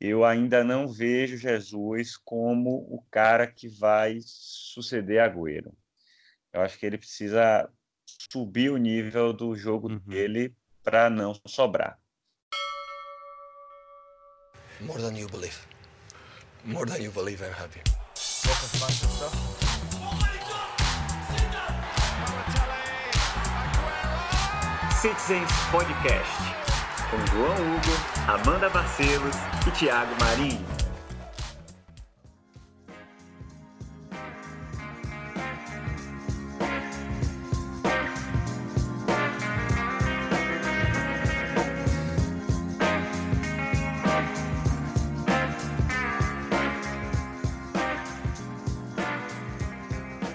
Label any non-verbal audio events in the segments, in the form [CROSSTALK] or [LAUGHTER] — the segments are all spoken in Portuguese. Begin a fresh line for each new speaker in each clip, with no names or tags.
eu ainda não vejo Jesus como o cara que vai suceder Agüero. Eu acho que ele precisa subir o nível do jogo uhum. dele para não sobrar. More than you believe. More than you believe, I'm happy. Citizens Podcast com João Hugo, Amanda Barcelos e Tiago Marinho.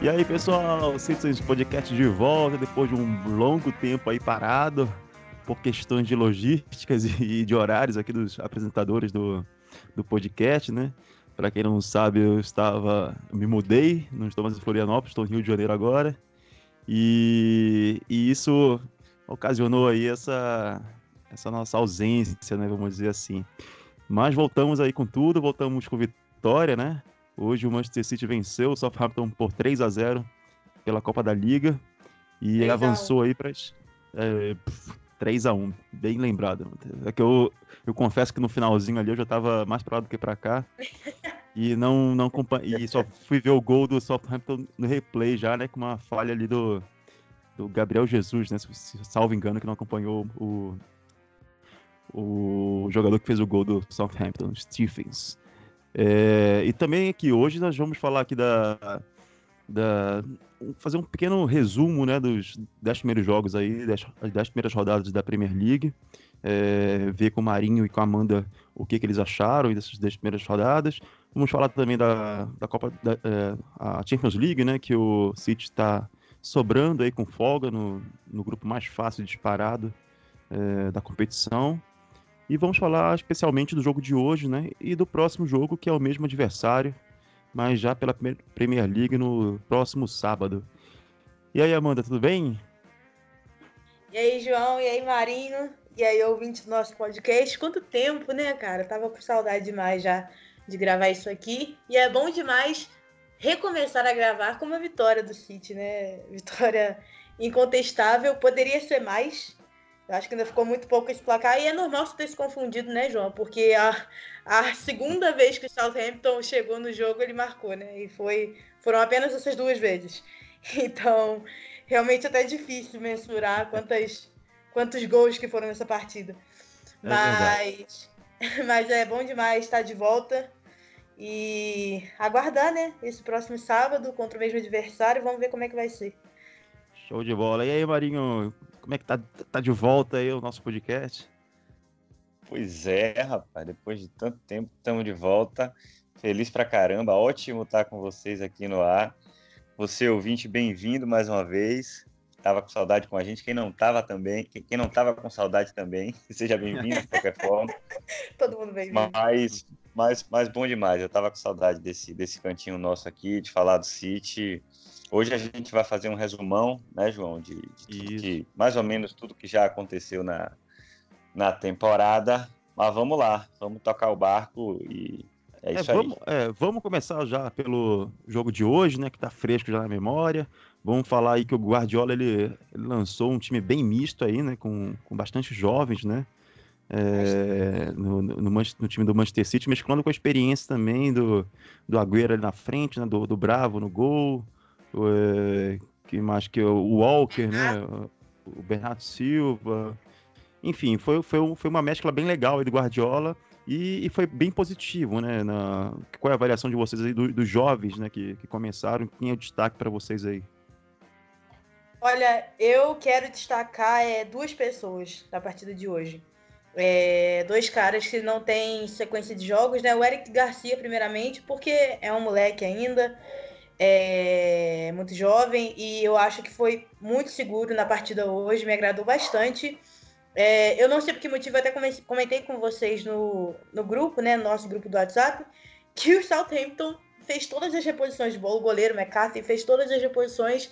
E aí, pessoal, Citizens Podcast de volta depois de um longo tempo aí parado por questões de logísticas [LAUGHS] e de horários aqui dos apresentadores do, do podcast, né? Para quem não sabe, eu estava, me mudei, não estou mais em Florianópolis, estou no Rio de Janeiro agora. E, e isso ocasionou aí essa, essa nossa ausência, né, vamos dizer assim. Mas voltamos aí com tudo, voltamos com vitória, né? Hoje o Manchester City venceu o Southampton por 3 a 0 pela Copa da Liga e avançou aí para é, 3 a 1 bem lembrado. É que eu, eu confesso que no finalzinho ali eu já estava mais para lá do que para cá. [LAUGHS] e não não e só fui ver o gol do Southampton no replay já, né, com uma falha ali do do Gabriel Jesus, né, se salvo engano que não acompanhou o o jogador que fez o gol do Southampton, Stephens. É, e também aqui hoje nós vamos falar aqui da, da fazer um pequeno resumo né, dos dez primeiros jogos aí, das dez primeiras rodadas da Premier League, é, ver com o Marinho e com a Amanda o que, que eles acharam dessas dez primeiras rodadas. Vamos falar também da, da Copa da é, a Champions League, né, que o City está sobrando aí com folga no, no grupo mais fácil disparado é, da competição. E vamos falar especialmente do jogo de hoje, né? E do próximo jogo, que é o mesmo adversário, mas já pela Premier League no próximo sábado. E aí, Amanda, tudo bem?
E aí, João, e aí, Marinho, e aí, ouvinte do nosso podcast. Quanto tempo, né, cara? Tava com saudade demais já de gravar isso aqui. E é bom demais recomeçar a gravar com uma vitória do City, né? Vitória incontestável. Poderia ser mais, acho que ainda ficou muito pouco esse placar. E é normal você ter se confundido, né, João? Porque a, a segunda vez que o Southampton chegou no jogo, ele marcou, né? E foi, foram apenas essas duas vezes. [LAUGHS] Então, realmente até é difícil mensurar quantas, quantos gols que foram nessa partida. É mas, [LAUGHS] mas é bom demais estar de volta. E aguardar, né? Esse próximo sábado contra o mesmo adversário. Vamos ver como é que vai ser.
Show de bola. E aí, Marinho, como é que tá, tá de volta aí o nosso podcast?
Pois é, rapaz, depois de tanto tempo estamos de volta. Feliz pra caramba, ótimo estar com vocês aqui no ar. Você ouvinte, bem-vindo mais uma vez. Tava com saudade com a gente, quem não tava também, quem não tava com saudade também, [LAUGHS] seja bem-vindo de qualquer forma. [LAUGHS]
Todo mundo bem-vindo.
Mas, mas, mas bom demais, eu tava com saudade desse, desse cantinho nosso aqui, de falar do City. Hoje a gente vai fazer um resumão, né, João, de, de que, mais ou menos tudo que já aconteceu na, na temporada. Mas vamos lá, vamos tocar o barco e é, é isso
vamos,
aí.
É, vamos começar já pelo jogo de hoje, né, que tá fresco já na memória. Vamos falar aí que o Guardiola ele, ele lançou um time bem misto aí, né, com, com bastante jovens, né, é, no, no, no, time do Manchester City, mesclando com a experiência também do, do Agüero ali na frente, né, do, do Bravo no gol, é, que mais que o Walker, né? O Bernardo Silva. Enfim, foi, foi, foi uma mescla bem legal aí do Guardiola e, e foi bem positivo, né? Na, qual é a avaliação de vocês aí do, dos jovens, né? Que, que começaram? Quem é o destaque para vocês aí?
Olha, eu quero destacar é, duas pessoas da partida de hoje. É, dois caras que não têm sequência de jogos, né? O Eric Garcia, primeiramente, porque é um moleque ainda, é muito jovem e eu acho que foi muito seguro na partida hoje, me agradou bastante. É, eu não sei por que motivo, até comentei com vocês no, no grupo, né, no nosso grupo do WhatsApp, [LAUGHS] que o Southampton fez todas as reposições de bola, o goleiro McCarthy fez todas as reposições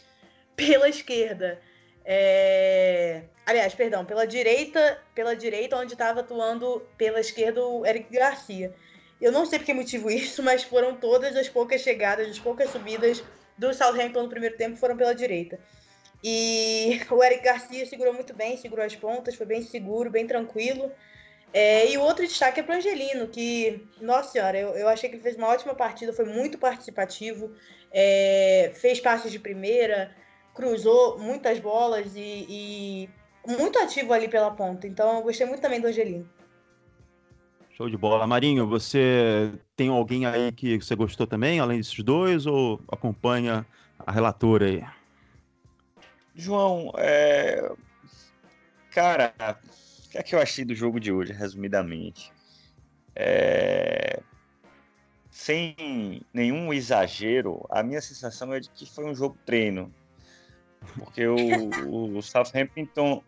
pela esquerda. É... Aliás, perdão, pela direita, pela direita, onde estava atuando pela esquerda o Eric Garcia. Eu não sei por que motivo isso, mas foram todas as poucas chegadas, as poucas subidas do Southampton no primeiro tempo foram pela direita. E [LAUGHS] o Eric Garcia segurou muito bem, segurou as pontas, foi bem seguro, bem tranquilo. É, e o outro destaque é para Angelino, que, nossa senhora, eu, eu achei que ele fez uma ótima partida, foi muito participativo, é, fez passes de primeira, cruzou muitas bolas e, e, muito ativo ali pela ponta. Então, eu gostei muito também do Angelino.
Show de bola. Marinho, você tem alguém aí que você gostou também, além desses dois, ou acompanha a relatora aí?
João, é... cara, o que é que eu achei do jogo de hoje, resumidamente? É... Sem nenhum exagero, a minha sensação é de que foi um jogo treino. Porque o, o Southampton.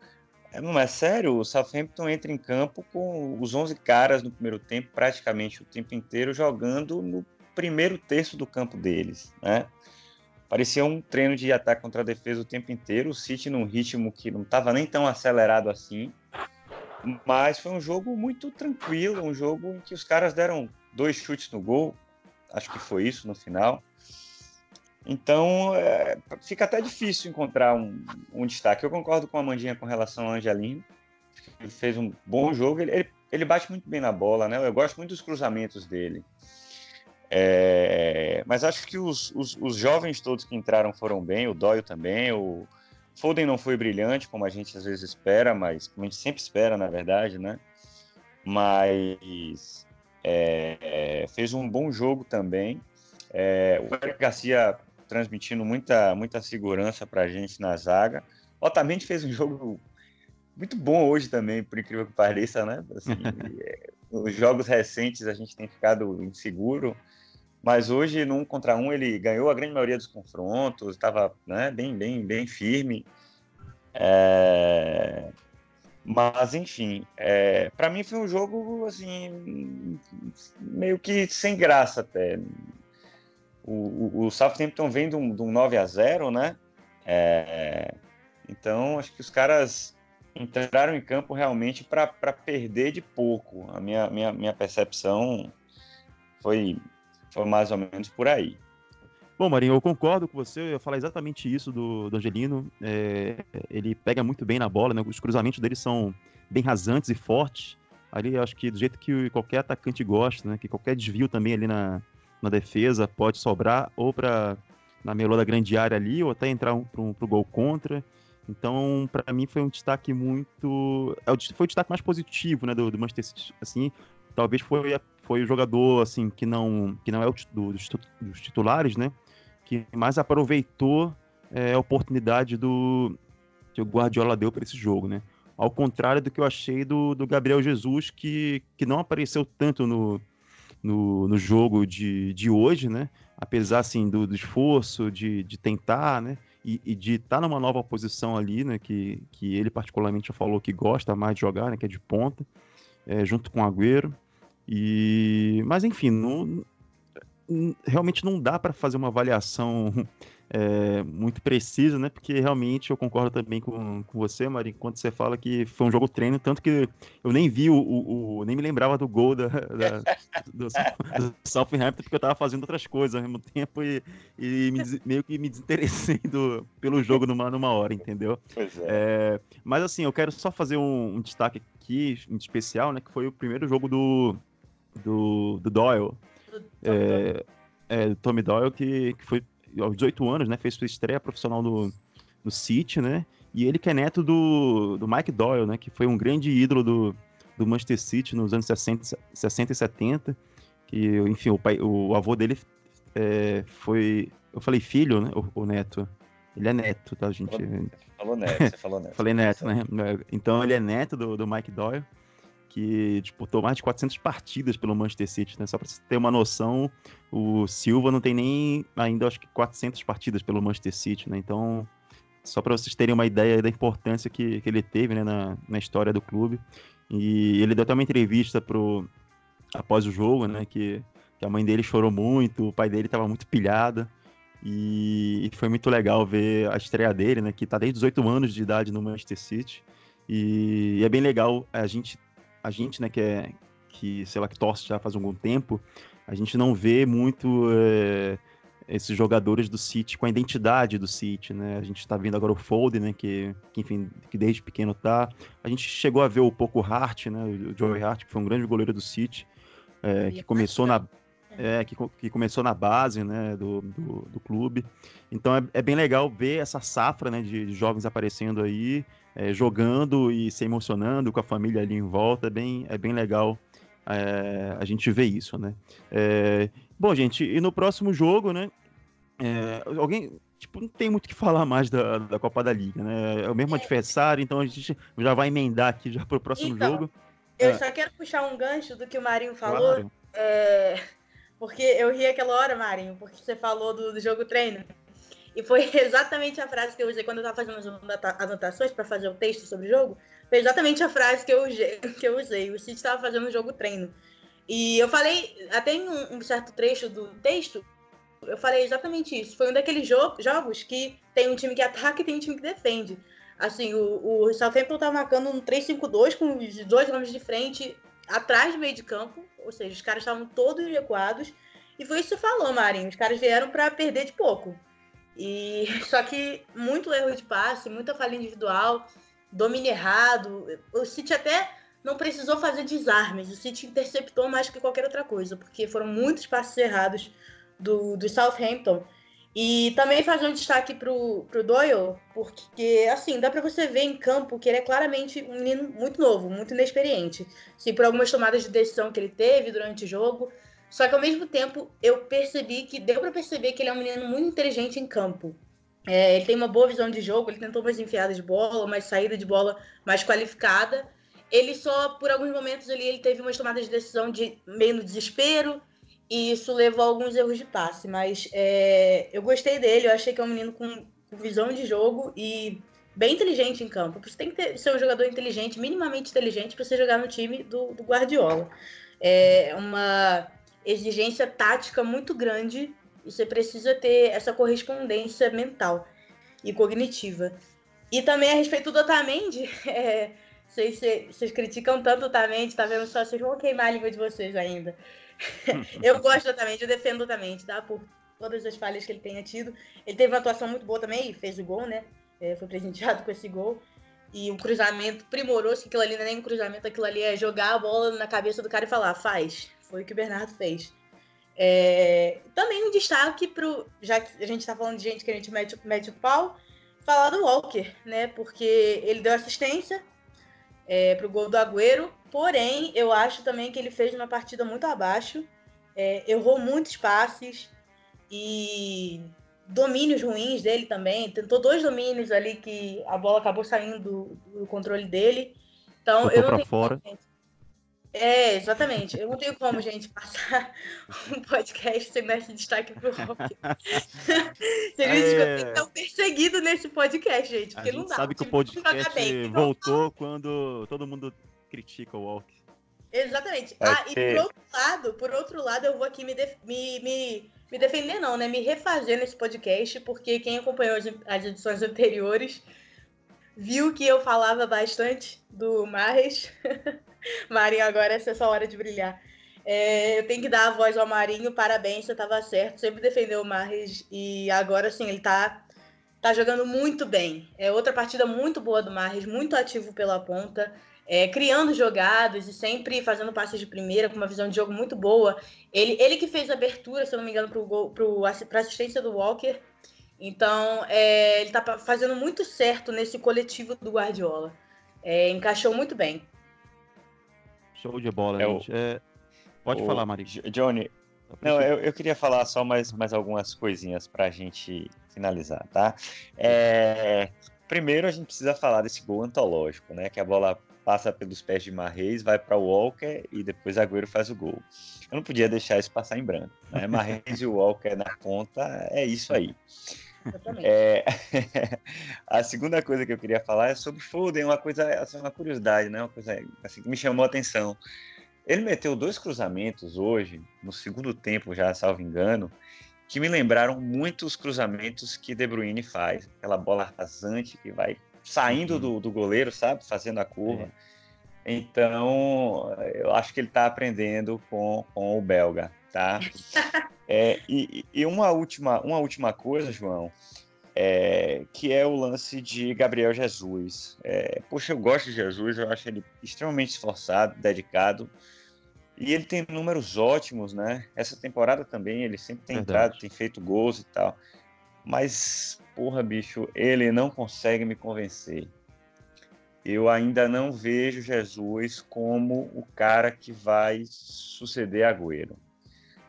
É, não é sério, o Southampton entra em campo com os 11 caras no primeiro tempo, praticamente o tempo inteiro, jogando no primeiro terço do campo deles. Né? Parecia um treino de ataque contra a defesa o tempo inteiro, o City num ritmo que não estava nem tão acelerado assim. Mas foi um jogo muito tranquilo, um jogo em que os caras deram dois chutes no gol, acho que foi isso no final. Então, é, fica até difícil encontrar um, um, destaque. Eu concordo com a Mandinha com relação ao Angelino. Ele fez um bom jogo. Ele, ele, ele, bate muito bem na bola, né? Eu gosto muito dos cruzamentos dele. É, mas acho que os, os, os, jovens todos que entraram foram bem. O Doyle também. O Foden não foi brilhante, como a gente às vezes espera, mas como a gente sempre espera, na verdade, né? Mas é, é fez um bom jogo também. É, o Eric Garcia transmitindo muita, muita segurança para a gente na zaga. Otamendi fez um jogo muito bom hoje também, por incrível que pareça, né? Assim, [LAUGHS] é, os jogos recentes a gente tem ficado inseguro, mas hoje, num contra um, ele ganhou a grande maioria dos confrontos, estava né, bem, bem, bem firme. É... Mas, enfim, é... para mim foi um jogo, assim, meio que sem graça até o, o, Southampton vem de um, de um 9 a 0 né? É, então, acho que os caras entraram em campo realmente para perder de pouco. A minha, minha, minha percepção foi, foi mais ou menos por aí.
Bom, Marinho, eu concordo com você, eu ia falar exatamente isso do, do Angelino. É, ele pega muito bem na bola, né? os cruzamentos dele são bem rasantes e fortes. Ali, acho que do jeito que qualquer atacante gosta, né? Que qualquer desvio também ali na, na defesa pode sobrar ou para na melô da grande área ali ou até entrar um, para o gol contra. Então, para mim foi um destaque muito, é foi o destaque mais positivo, né, do, do Manchester City, assim, talvez foi, foi o jogador, assim, que não, que não é o do, dos, dos titulares, né, que mais aproveitou é, a oportunidade do que o Guardiola deu para esse jogo, né. Ao contrário do que eu achei do, do Gabriel Jesus, que, que não apareceu tanto no, no, no jogo de, de hoje, né? Apesar, assim, do, do esforço de, de tentar, né? E, e de estar tá numa nova posição ali, né? Que, que ele particularmente já falou que gosta mais de jogar, né? Que é de ponta, é, junto com o Agüero. E... Mas, enfim, não, realmente não dá para fazer uma avaliação é, muito precisa, né? Porque realmente eu concordo também com, com você, Mari, quando você fala que foi um jogo treino, tanto que eu nem vi o, o, o nem me lembrava do gol da, da do, do Southampton, porque eu tava fazendo outras coisas ao mesmo tempo e, e me, meio que me desinteressei do, pelo jogo numa, numa hora, entendeu?
Pois é.
é mas assim, eu quero só fazer um, um destaque aqui, em especial, né? Que foi o primeiro jogo do, do, do Doyle. É, é, do Tommy Doyle, que, que foi aos 18 anos, né? Fez sua estreia profissional no, no City, né? E ele que é neto do, do Mike Doyle, né? Que foi um grande ídolo do, do Manchester City nos anos 60, 60 e 70. Que, enfim, o, pai, o avô dele é, foi... Eu falei filho, né? O, o, neto. Ele é neto, tá, gente?
Você falou neto, você falou [LAUGHS] neto.
falei neto, né? Então ele é neto do, do Mike Doyle que disputou mais de 400 partidas pelo Manchester City, né? Só para você ter uma noção, o Silva não tem nem ainda acho que 400 partidas pelo Manchester City, né? Então, só para vocês terem uma ideia da importância que, que ele teve né, na, na história do clube. E ele deu até uma entrevista pro após o jogo, né, que, que a mãe dele chorou muito, o pai dele estava muito pilhado. E, e foi muito legal ver a estreia dele, né? Que tá desde 18 anos de idade no Manchester City. E, e é bem legal a gente, a gente, né, que é que, sei lá, que torce já faz algum tempo, a gente não vê muito é, esses jogadores do City com a identidade do City, né? A gente está vendo agora o Foden, né? Que, que, enfim, que desde pequeno tá. A gente chegou a ver o pouco Hart, né? O Joey Hart, que foi um grande goleiro do City, é, que começou na é, que, que, começou na base né, do, do, do clube. Então é, é, bem legal ver essa safra né, de, de jovens aparecendo aí, é, jogando e se emocionando com a família ali em volta. É bem, é bem legal é, a gente ver isso, né? É, bom, gente, e no próximo jogo, né? É, alguém, tipo, não tem muito o que falar mais da, da Copa da Liga, né? É o mesmo adversário, então a gente já vai emendar aqui já pro próximo então, jogo.
Eu é. só quero puxar um gancho do que o Marinho falou. Claro. É, [LAUGHS] porque eu ri aquela hora, Marinho, porque você falou do, do jogo treino. E foi [LAUGHS] exatamente a frase que eu usei quando eu estava fazendo as anotações para fazer o texto sobre o jogo. Foi exatamente a frase que eu, [LAUGHS] que eu usei. O City estava fazendo um jogo treino. E eu falei, até em um, um, certo trecho do texto, eu falei exatamente isso. Foi um daqueles jo jogos que tem um time que ataca e tem um time que defende. Assim, o, o Southampton tá marcando um 3-5-2 com os dois homens de frente atrás do meio de campo. Ou seja, os caras estavam todos recuados. E foi isso que você falou, Marinho. Os caras vieram para perder de pouco. E [LAUGHS] só que muito erro de passe, muita falha individual domínio errado. O City até não precisou fazer desarmes, o City interceptou mais que qualquer outra coisa, porque foram muitos passos errados do, do Southampton. E também fazer um destaque pro, pro Doyle, porque, assim, dá para você ver em campo que ele é claramente um menino muito novo, muito inexperiente. Sim, por algumas tomadas de decisão que ele teve durante o jogo. Só que, ao mesmo tempo, eu percebi que deu para perceber que ele é um menino muito inteligente em campo. É, ele tem uma boa visão de jogo, ele tentou mais enfiada de bola, mais saída de bola mais qualificada. Ele só, por alguns momentos ali, ele teve umas tomadas de decisão de meio no desespero, e isso levou a alguns erros de passe. Mas é, eu gostei dele, eu achei que é um menino com, com visão de jogo e bem inteligente em campo. Você tem que ter, ser um jogador inteligente, minimamente inteligente, para você jogar no time do, do Guardiola. É uma exigência tática muito grande e você precisa ter essa correspondência mental e cognitiva. E também a respeito do Otamendi, [LAUGHS] é, vocês, vocês criticam tanto o Otamendi, tá vendo só? Vocês vão queimar a língua de vocês ainda. [LAUGHS] eu gosto do Otamendi, eu defendo o Otamendi, tá? Por todas as falhas que ele tenha tido. Ele teve uma atuação muito boa também fez o gol, né? É, foi presenteado com esse gol. E um cruzamento primoroso, que aquilo ali não é nem um cruzamento, aquilo ali é jogar a bola na cabeça do cara e falar, faz. Foi o que o Bernardo fez. É, também um destaque para já que a gente está falando de gente que a gente mete, mete o pau, falar do Walker, né? Porque ele deu assistência é, para o gol do Agüero, porém eu acho também que ele fez uma partida muito abaixo, é, errou muitos passes e domínios ruins dele também. Tentou dois domínios ali que a bola acabou saindo do, do controle dele. Então Botou eu não tenho
fora.
É, exatamente. Eu não tenho como, gente, passar [LAUGHS] um podcast sem dar esse destaque pro rock. [LAUGHS] Seria é... que eu perseguido nesse podcast, gente. Porque
a
não dá.
Sabe que o podcast bem, voltou quando todo mundo critica o Walk.
Exatamente. Ah, e por outro lado, por outro lado, eu vou aqui me, def me, me, me defender, não, né? Me refazer nesse podcast, porque quem acompanhou as edições anteriores viu que eu falava bastante do Marres. [LAUGHS] Marinho, agora essa é sua hora de brilhar. É, eu tenho que dar a voz ao Marinho, parabéns, você estava certo, sempre defendeu o Marres e agora sim, ele está tá jogando muito bem. É outra partida muito boa do Marres, muito ativo pela ponta, é, criando jogadas e sempre fazendo passes de primeira, com uma visão de jogo muito boa. Ele, ele que fez a abertura, se eu não me engano, para a assistência do Walker. Então, é, ele está fazendo muito certo nesse coletivo do Guardiola. É, encaixou muito bem.
Show de bola, é gente. O... É... Pode o... falar, Mari.
Johnny, não, eu, eu, queria falar só mais, mais algumas coisinhas para a gente finalizar, tá? É... Primeiro, a gente precisa falar desse gol antológico, né? Que a bola passa pelos pés de Marreis, vai para o Walker e depois Agüero faz o gol. Eu não podia deixar isso passar em branco. Né? Marreis e o Walker na ponta, é isso aí. É... [LAUGHS] a segunda coisa que eu queria falar é sobre Foden, uma coisa, assim, uma curiosidade, né? Uma coisa assim, que me chamou a atenção. Ele meteu dois cruzamentos hoje, no segundo tempo já, salvo engano, que me lembraram muito os cruzamentos que De Bruyne faz. Aquela bola rasante que vai saindo uhum. do, do goleiro, sabe? Fazendo a curva. É. Então, eu acho que ele está aprendendo com, com o belga, tá? é, e, e uma, última, uma última coisa, João, é, que é o lance de Gabriel Jesus. É, poxa, eu gosto de Jesus, eu acho ele extremamente esforçado, dedicado. E ele tem números ótimos, né? Essa temporada também, ele sempre tem Verdade. entrado, tem feito gols e tal. Mas, porra, bicho, ele não consegue me convencer. Eu ainda não vejo Jesus como o cara que vai suceder Agüero.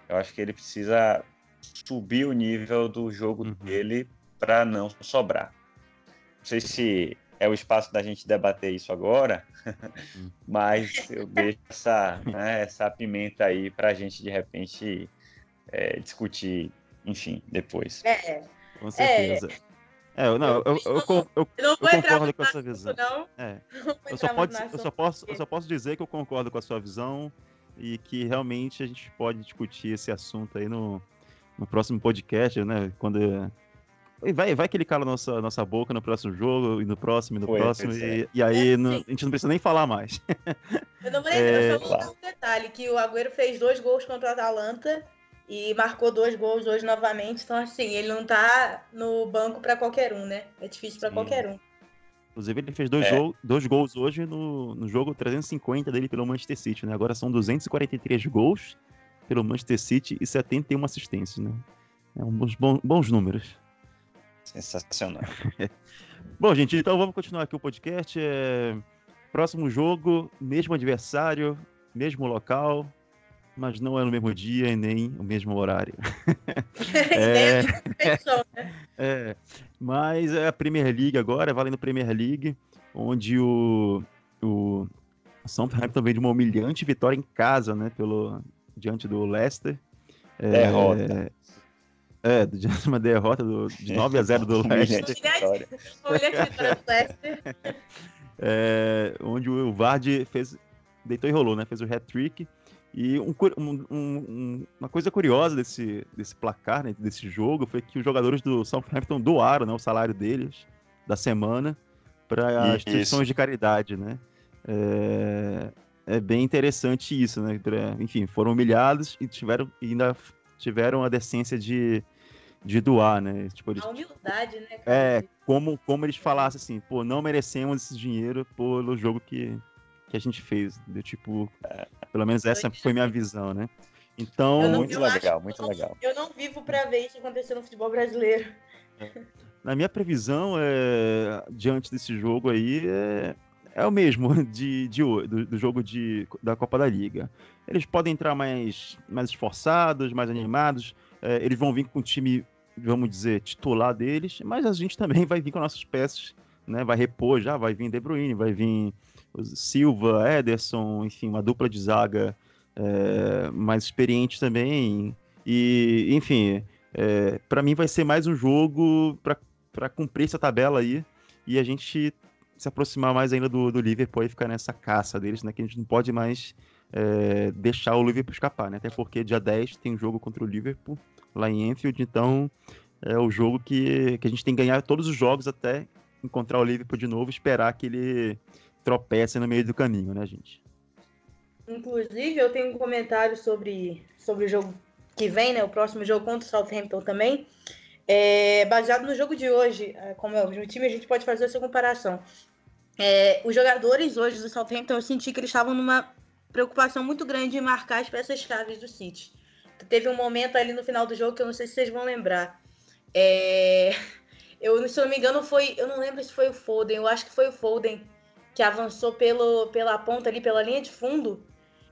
Eu acho que ele precisa subir o nível do jogo uhum. dele para não sobrar. Não sei se é o espaço da gente debater isso agora, hum. [LAUGHS] mas eu deixo essa, né, essa pimenta aí para a gente, de repente, é, discutir, enfim, depois.
É,
com certeza. É, eu, não, eu, eu, eu, eu, eu concordo com a sua visão. Não. É. Eu, só pode, eu, só posso, eu só posso dizer que eu concordo com a sua visão e que realmente a gente pode discutir esse assunto aí no, no próximo podcast, né? Quando vai, vai que ele cala nossa, nossa boca no próximo jogo, e no próximo, e no Foi, próximo, e, e, aí é, não, a gente não precisa nem falar mais.
Eu não me lembro, [LAUGHS] é... só um detalhe, que o Agüero fez dois gols contra o Atalanta e marcou dois gols hoje novamente, então assim, ele não tá no banco para qualquer um, né? É difícil para qualquer um.
Inclusive, ele fez dois, é. dois gols hoje no, no jogo 350 dele pelo Manchester City, né? Agora são 243 gols pelo Manchester City e 71 assistências, né? É um bons, bons números.
Sensacional. [LAUGHS]
Bom, gente, então vamos continuar aqui o podcast. É... Próximo jogo, mesmo adversário, mesmo local, mas não é no mesmo dia e nem o mesmo horário. [LAUGHS] é... Né? é... Mas é a Premier League agora, valendo Premier League, onde o, o Southampton vem de uma humilhante vitória em casa, né, pelo, diante do Leicester.
É, Derrota.
É, diante uma derrota do, de 9 a 0 [LAUGHS] do Leicester. [LAUGHS] é, onde o Vardy fez, deitou e rolou, né? Fez o hat-trick. E um, um, um, uma coisa curiosa desse, desse placar, né, desse jogo, foi que os jogadores do Southampton doaram né, o salário deles da semana para instituições de caridade, né? É, é, bem interessante isso, né? Pra, enfim, foram humilhados e tiveram e ainda tiveram a decência de de doar, né?
Tipo, eles, a humildade, né?
Cara? É, como, como eles falassem assim, pô, não merecemos esse dinheiro pelo jogo que, que a gente fez. De, tipo, pelo menos essa foi minha visão, né? Então.
Não, muito legal, muito
eu
legal.
Eu não vivo para ver isso acontecer no futebol brasileiro.
Na minha previsão, é, diante desse jogo aí, é, é o mesmo [LAUGHS] de, de do, do, jogo de, da Copa da Liga. Eles podem entrar mais, mais esforçados, mais animados. É, eles vão vir com um time vamos dizer, titular deles, mas a gente também [LAUGHS] vai vir com nossas peças, né? Vai repor já, vai vir De Bruyne, vai vir Silva, Ederson, enfim, uma dupla de zaga é, mais experiente também. E, enfim, é, para mim vai ser mais um jogo para cumprir essa tabela aí e a gente se aproximar mais ainda do, do Liverpool e ficar nessa caça deles, né? Que a gente não pode mais é, deixar o Liverpool escapar, né? Até porque dia 10 tem um jogo contra o Liverpool lá em Enfield, então é o jogo que, que a gente tem que ganhar todos os jogos até encontrar o Liverpool de novo, esperar que ele tropece no meio do caminho, né, gente?
Inclusive, eu tenho um comentário sobre, sobre o jogo que vem, né? O próximo jogo contra o Southampton também. É, baseado no jogo de hoje, é, como é o mesmo time, a gente pode fazer essa comparação. É, os jogadores hoje do Southampton, eu senti que eles estavam numa preocupação muito grande em marcar as peças-chave do City. Teve um momento ali no final do jogo que eu não sei se vocês vão lembrar. É... [LAUGHS] Eu, se não me engano, foi. Eu não lembro se foi o Foden, eu acho que foi o Foden que avançou pelo, pela ponta ali, pela linha de fundo.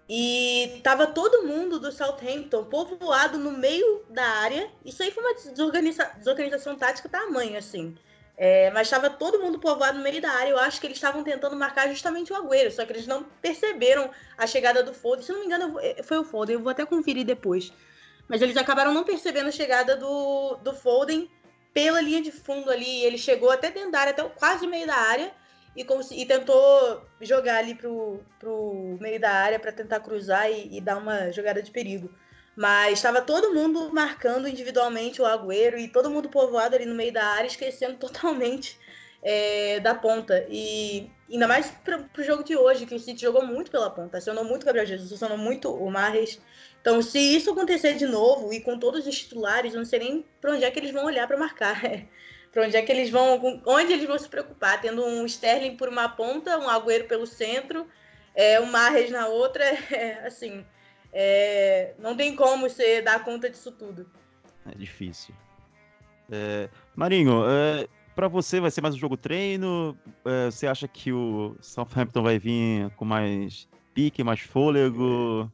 E tava todo mundo do Southampton povoado no meio da área. Isso aí foi uma desorganiza desorganização tática tamanho, assim. É, mas estava todo mundo povoado no meio da área. Eu acho que eles estavam tentando marcar justamente o Agüero, só que eles não perceberam a chegada do Foden. Se não me engano, é, foi o Foden, eu vou até conferir depois. Mas eles acabaram não percebendo a chegada do, do Foden pela linha de fundo ali. Ele chegou até dentro da área, até quase meio da área, e, e tentou jogar ali pro, pro meio da área para tentar cruzar e, e, dar uma jogada de perigo. Mas estava todo mundo marcando individualmente o Agüero e todo mundo povoado ali no meio da área, esquecendo [LAUGHS] totalmente é, da ponta. E ainda mais para o jogo de hoje, que o City jogou muito pela ponta, acionou muito o Gabriel Jesus, acionou muito o Marres. Então, se isso acontecer de novo e com todos os titulares, eu não sei nem para onde é que eles vão olhar para marcar. [LAUGHS] para onde é que eles vão, onde eles vão se preocupar, tendo um Sterling por uma ponta, um Agüero pelo centro, é, um Marres na outra, [LAUGHS] é, assim, é, não tem como você dar conta disso tudo.
É difícil. É, Marinho, é, para você vai ser mais um jogo treino? É, você acha que o Southampton vai vir com mais pique, mais fôlego?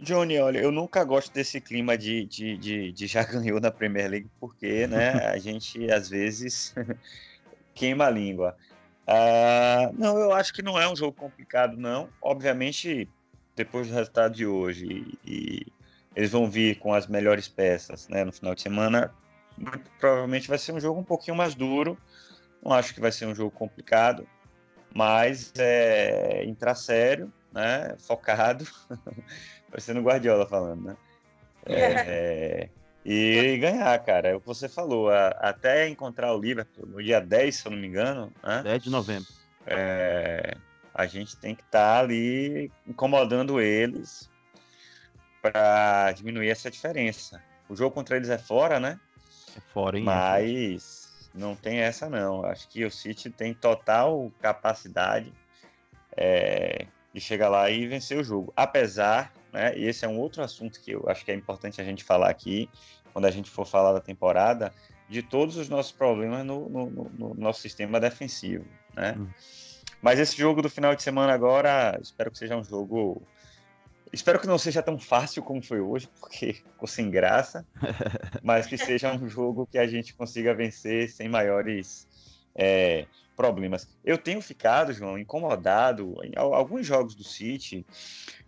Johnny, olha, eu nunca gosto desse clima de, de, de, de já ganhou na Premier League, porque né, [LAUGHS] a gente às vezes [LAUGHS] queima a língua. Uh, não, eu acho que não é um jogo complicado, não. Obviamente, depois do resultado de hoje, e, eles vão vir com as melhores peças né, no final de semana. Provavelmente vai ser um jogo um pouquinho mais duro. Não acho que vai ser um jogo complicado, mas é entrar sério, né, focado. [LAUGHS] Parecendo Guardiola falando, né? É, e ganhar, cara. É o que você falou. A, até encontrar o Liverpool no dia 10, se eu não me engano. Né?
10 de novembro.
É, a gente tem que estar tá ali incomodando eles para diminuir essa diferença. O jogo contra eles é fora, né?
É fora, hein?
Mas não tem essa, não. Acho que o City tem total capacidade é, de chegar lá e vencer o jogo. Apesar né? E esse é um outro assunto que eu acho que é importante a gente falar aqui, quando a gente for falar da temporada, de todos os nossos problemas no, no, no nosso sistema defensivo, né? Hum. Mas esse jogo do final de semana agora, espero que seja um jogo. Espero que não seja tão fácil como foi hoje, porque [LAUGHS] ficou sem graça, [LAUGHS] mas que seja um jogo que a gente consiga vencer sem maiores é, problemas. Eu tenho ficado, João, incomodado em alguns jogos do City.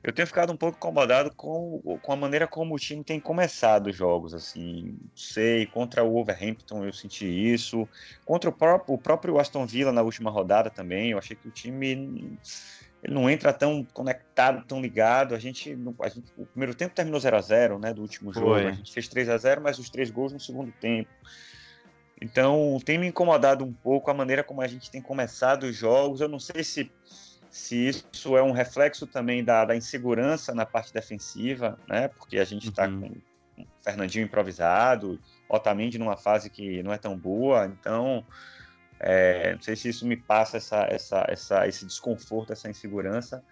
Eu tenho ficado um pouco incomodado com, com a maneira como o time tem começado os jogos. Assim, sei, contra o Wolverhampton eu senti isso, contra o próprio, o próprio Aston Villa na última rodada também. Eu achei que o time ele não entra tão conectado, tão ligado. A gente, a gente o primeiro tempo terminou 0 a 0 né, do último jogo. Foi. A gente fez 3 a 0 mas os três gols no segundo tempo. Então, tem me incomodado um pouco a maneira como a gente tem começado os jogos. Eu não sei se, se isso é um reflexo também da, da insegurança na parte defensiva, né? Porque a gente está uhum. com o Fernandinho improvisado, Otamendi numa fase que não é tão boa. Então, é, não sei se isso me passa essa, essa, essa, esse desconforto, essa insegurança.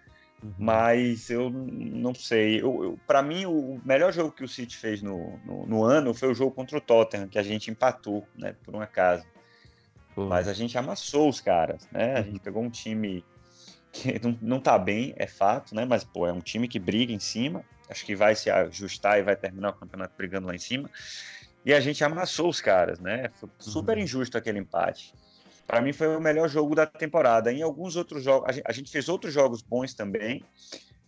Uhum. Mas eu não sei. Para mim, o melhor jogo que o City fez no, no, no, ano foi o jogo contra o Tottenham, que a gente empatou, né? Por um acaso. Mas a gente amassou os caras, né? A gente uhum. pegou um time que [LAUGHS] não, não tá bem, é fato, né? Mas, pô, é um time que briga em cima. Acho que vai se ajustar e vai terminar o campeonato brigando lá em cima. E a gente amassou os caras, né? Foi super uhum. injusto aquele empate para mim foi o melhor jogo da temporada. Em alguns outros jogos, a gente fez outros jogos bons também,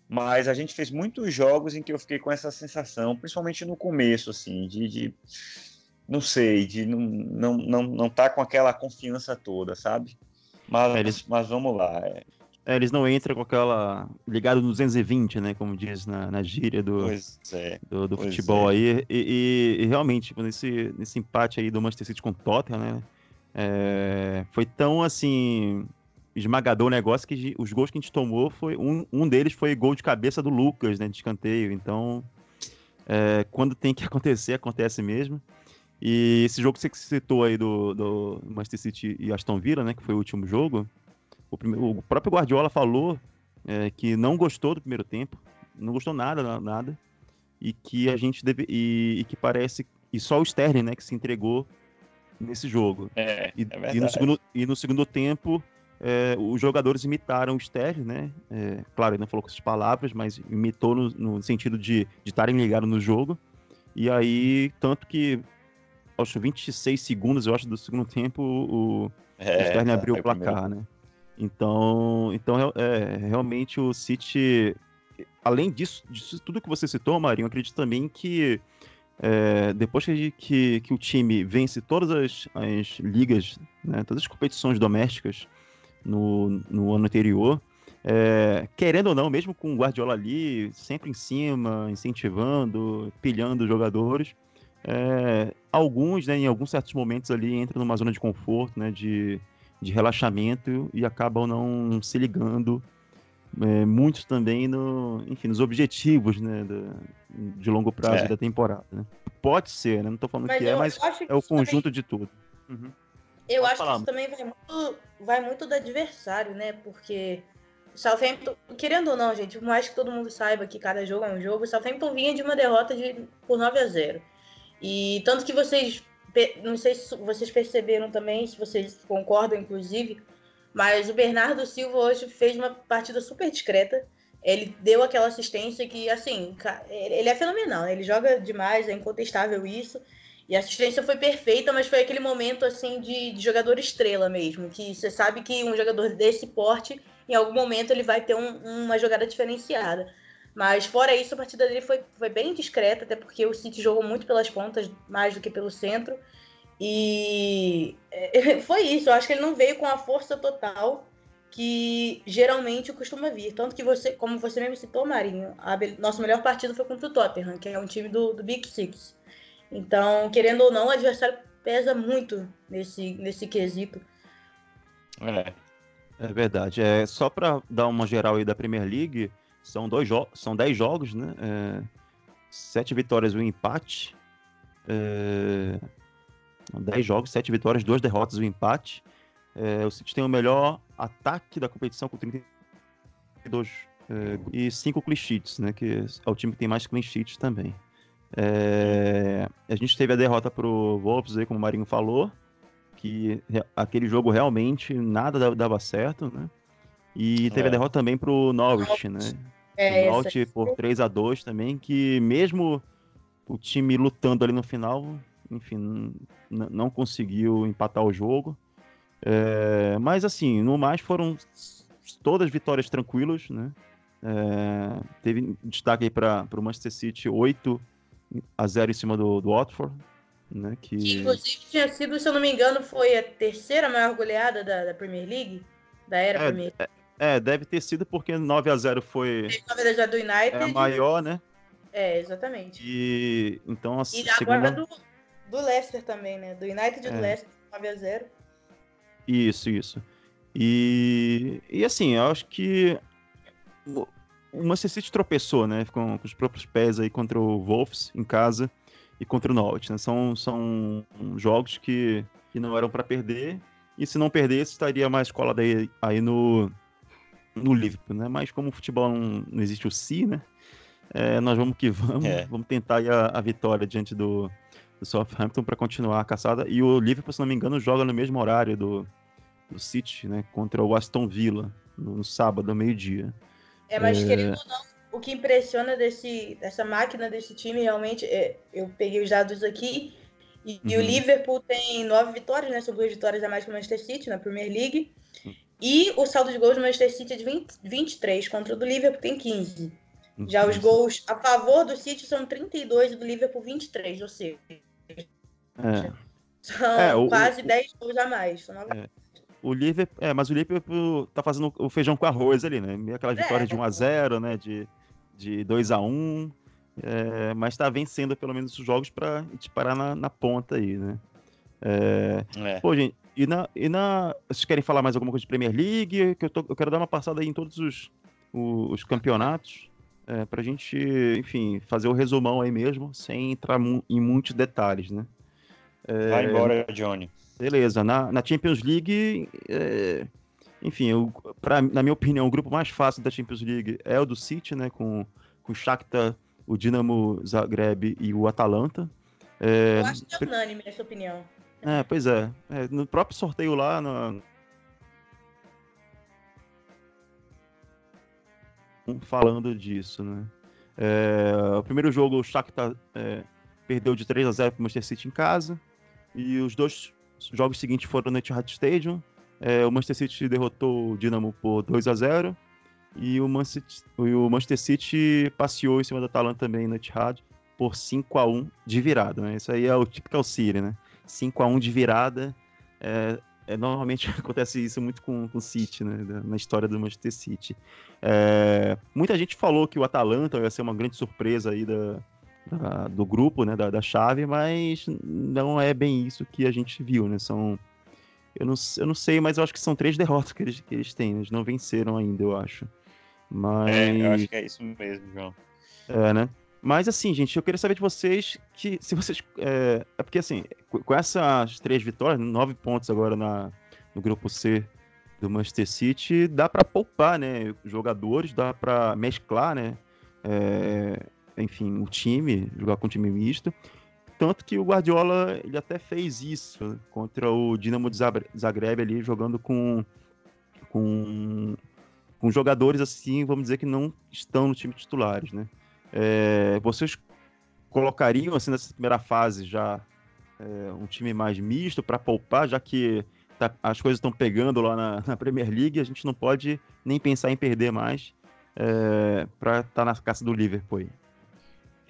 mas a gente fez muitos jogos em que eu fiquei com essa sensação, principalmente no começo, assim, de, de não sei, de não, não, não, não tá com aquela confiança toda, sabe? Mas, eles, mas vamos lá. É.
É, eles não entram com aquela. ligado no 220, né? Como diz na, na gíria do,
é,
do, do futebol é. aí. E, e, e, realmente, tipo, nesse, nesse empate aí do Manchester City com o Tottenham, né? É, foi tão assim esmagador o negócio que os gols que a gente tomou foi um, um deles foi gol de cabeça do Lucas, né, de escanteio. Então, é, quando tem que [LAUGHS] acontecer, acontece mesmo. E esse jogo que você citou aí do, do Manchester City e Aston Villa, né, que foi o último jogo, o, primeiro, o próprio Guardiola falou é, que não gostou do primeiro tempo, não gostou nada, nada, e que a gente deve e, e que parece e só o Sterling, né, que se entregou nesse jogo.
É,
e,
é
e, no segundo, e no segundo tempo, é, os jogadores imitaram o Sterling, né? É, claro, ele não falou com essas palavras, mas imitou no, no sentido de estarem ligados no jogo. E aí, tanto que aos 26 segundos, eu acho, do segundo tempo, o, é, o Sterling abriu o placar, né? Então, então é, realmente o City, além disso, disso tudo que você citou, Marinho, eu acredito também que é, depois que, que, que, o time vence todas as, as ligas, né, todas as competições domésticas no, no ano anterior, É, querendo ou não, mesmo com o Guardiola ali, sempre em cima, incentivando, pilhando jogadores, é, alguns, né, em alguns certos momentos ali, entram numa zona de conforto, né, de, de relaxamento e acabam não se ligando é, muitos também no, enfim, nos objetivos né, do, de longo prazo é. da temporada. Né? Pode ser, né? não estou falando mas que é, mas é o conjunto também... de tudo. Uhum.
Eu Pode acho falar. que isso também vai muito, vai muito do adversário, né? Porque o Southampton, querendo ou não, gente, por mais que todo mundo saiba que cada jogo é um jogo, o Southampton vinha de uma derrota de, por 9 a 0 E tanto que vocês, não sei se vocês perceberam também, se vocês concordam, inclusive, mas o Bernardo Silva hoje fez uma partida super discreta. Ele deu aquela assistência que, assim, ele é fenomenal, né? ele joga demais, é incontestável isso. E a assistência foi perfeita, mas foi aquele momento, assim, de, de jogador estrela mesmo, que você sabe que um jogador desse porte, em algum momento, ele vai ter um, uma jogada diferenciada. Mas fora isso, a partida dele foi, foi bem discreta, até porque o City jogou muito pelas pontas, mais do que pelo centro. E [LAUGHS] foi isso, eu acho que ele não veio com a força total que geralmente costuma vir. Tanto que você, como você mesmo citou, Marinho, a nosso melhor partido foi contra o Tottenham, que é um time do, do Big Six. Então, querendo ou não, o adversário pesa muito nesse, nesse quesito.
É. É verdade. É, só para dar uma geral aí da Premier League, são, dois são dez jogos, né? É, sete vitórias e um empate. É, 10 jogos, 7 vitórias, 2 derrotas e um empate. É, o City tem o melhor ataque da competição com 32 é, e 5 clean sheets, né? Que é o time que tem mais clean sheets também. É, a gente teve a derrota pro Wolves aí, como o Marinho falou, que aquele jogo realmente nada dava certo, né? E teve a é. derrota também pro Norwich, né? É, o Norwich por 3 a 2 também, que mesmo o time lutando ali no final, enfim, não conseguiu empatar o jogo. É, mas assim, no mais foram todas vitórias tranquilas, né? É, teve destaque aí para o Manchester City 8 a 0 em cima do, do Watford. Né, que...
que... inclusive tinha sido, se eu não me engano, foi a terceira maior goleada da, da Premier League, da era
é,
Premier
League. É, deve ter sido porque 9 a 0 foi.
Na verdade, do United. É
a maior, né?
É, exatamente.
E então a
e segunda... agora do, do Leicester também, né? Do United e é. do Leicester, 9 a 0
Isso, isso. E, e assim, eu acho que o Manchester City tropeçou, né? Com, com, os próprios pés aí contra o Wolves em casa e contra o Norwich, né? São, são jogos que, que não eram para perder e se não perdesse estaria mais colado aí, aí no, no Liverpool, né? Mas como o futebol não, não existe o si, né? É, nós vamos que vamos, é. vamos tentar a, a vitória diante do, do Southampton para continuar a caçada. E o Liverpool, se não me engano, joga no mesmo horário do, do City, né? Contra o Aston Villa, no, no sábado, meio-dia.
É, mas é... querendo ou não, o que impressiona desse, dessa máquina desse time realmente, é, eu peguei os dados aqui, e, uhum. e, o uhum. Liverpool tem nove vitórias, né? São duas vitórias a mais que o Manchester City na Premier League. Uhum. E o saldo de gols do Manchester City é de 20, 23, contra o do Liverpool tem 15. Já os gols a favor do City são 32 e do Liverpool 23, ou seja, é. São é, o, quase 10 gols a mais. É.
O Liverpool, é, mas o Liverpool tá fazendo o feijão com arroz ali, né? Aquela vitória é, de 1 a 0 né? De, de 2 a 1 é, mas tá vencendo pelo menos os jogos para te parar na, na, ponta aí, né? É, é. Pô, gente, e na, e na. Vocês querem falar mais alguma coisa de Premier League? Que eu, tô, eu quero dar uma passada aí em todos os, os, os campeonatos. É, pra gente, enfim, fazer o resumão aí mesmo, sem entrar em muitos detalhes, né?
É... Vai embora, Johnny.
Beleza. Na, na Champions League, é... enfim, eu, pra, na minha opinião, o grupo mais fácil da Champions League é o do City, né? Com, com o Shakhtar, o Dinamo Zagreb e o Atalanta.
É... Eu acho que é unânime essa opinião.
É, pois é. é. No próprio sorteio lá, no... falando disso, né? É, o primeiro jogo, o Shakhtar é, perdeu de 3 a 0 para o Manchester City em casa. E os dois jogos seguintes foram no Etihad Stadium. É, o Manchester City derrotou o Dinamo por 2 a 0 e o Manchester, o Manchester City passeou em cima da Atalanta também no Etihad por 5 a 1 de virada. Né? Isso aí é o típico City, né? 5 a 1 de virada. É, é, normalmente [LAUGHS] acontece isso muito com o City, né? Na história do Manchester City. É, muita gente falou que o Atalanta ia ser uma grande surpresa aí da, da do grupo, né? Da, da, chave, mas não é bem isso que a gente viu, né? São. Eu não, eu não sei, mas eu acho que são três [LAUGHS] derrotas que eles, que eles têm. Eles não venceram ainda, eu acho. Mas...
É, eu acho que é isso mesmo, João.
É, né? Mas assim, gente, eu queria saber de vocês que se vocês. É, é porque assim, com essas três vitórias, nove pontos agora na, no grupo C do Manchester City, dá para poupar, né? Jogadores, dá para mesclar, né? É, enfim, o time, jogar com um time misto. Tanto que o Guardiola ele até fez isso contra o Dinamo de Zagreb ali, jogando com, com, com jogadores assim, vamos dizer que não estão no time titulares, né? É, vocês colocariam assim nessa primeira fase já é, um time mais misto para poupar, já que tá, as coisas estão pegando lá na, na, Premier League, a gente não pode nem pensar em perder mais é, para estar tá na caça do Liverpool.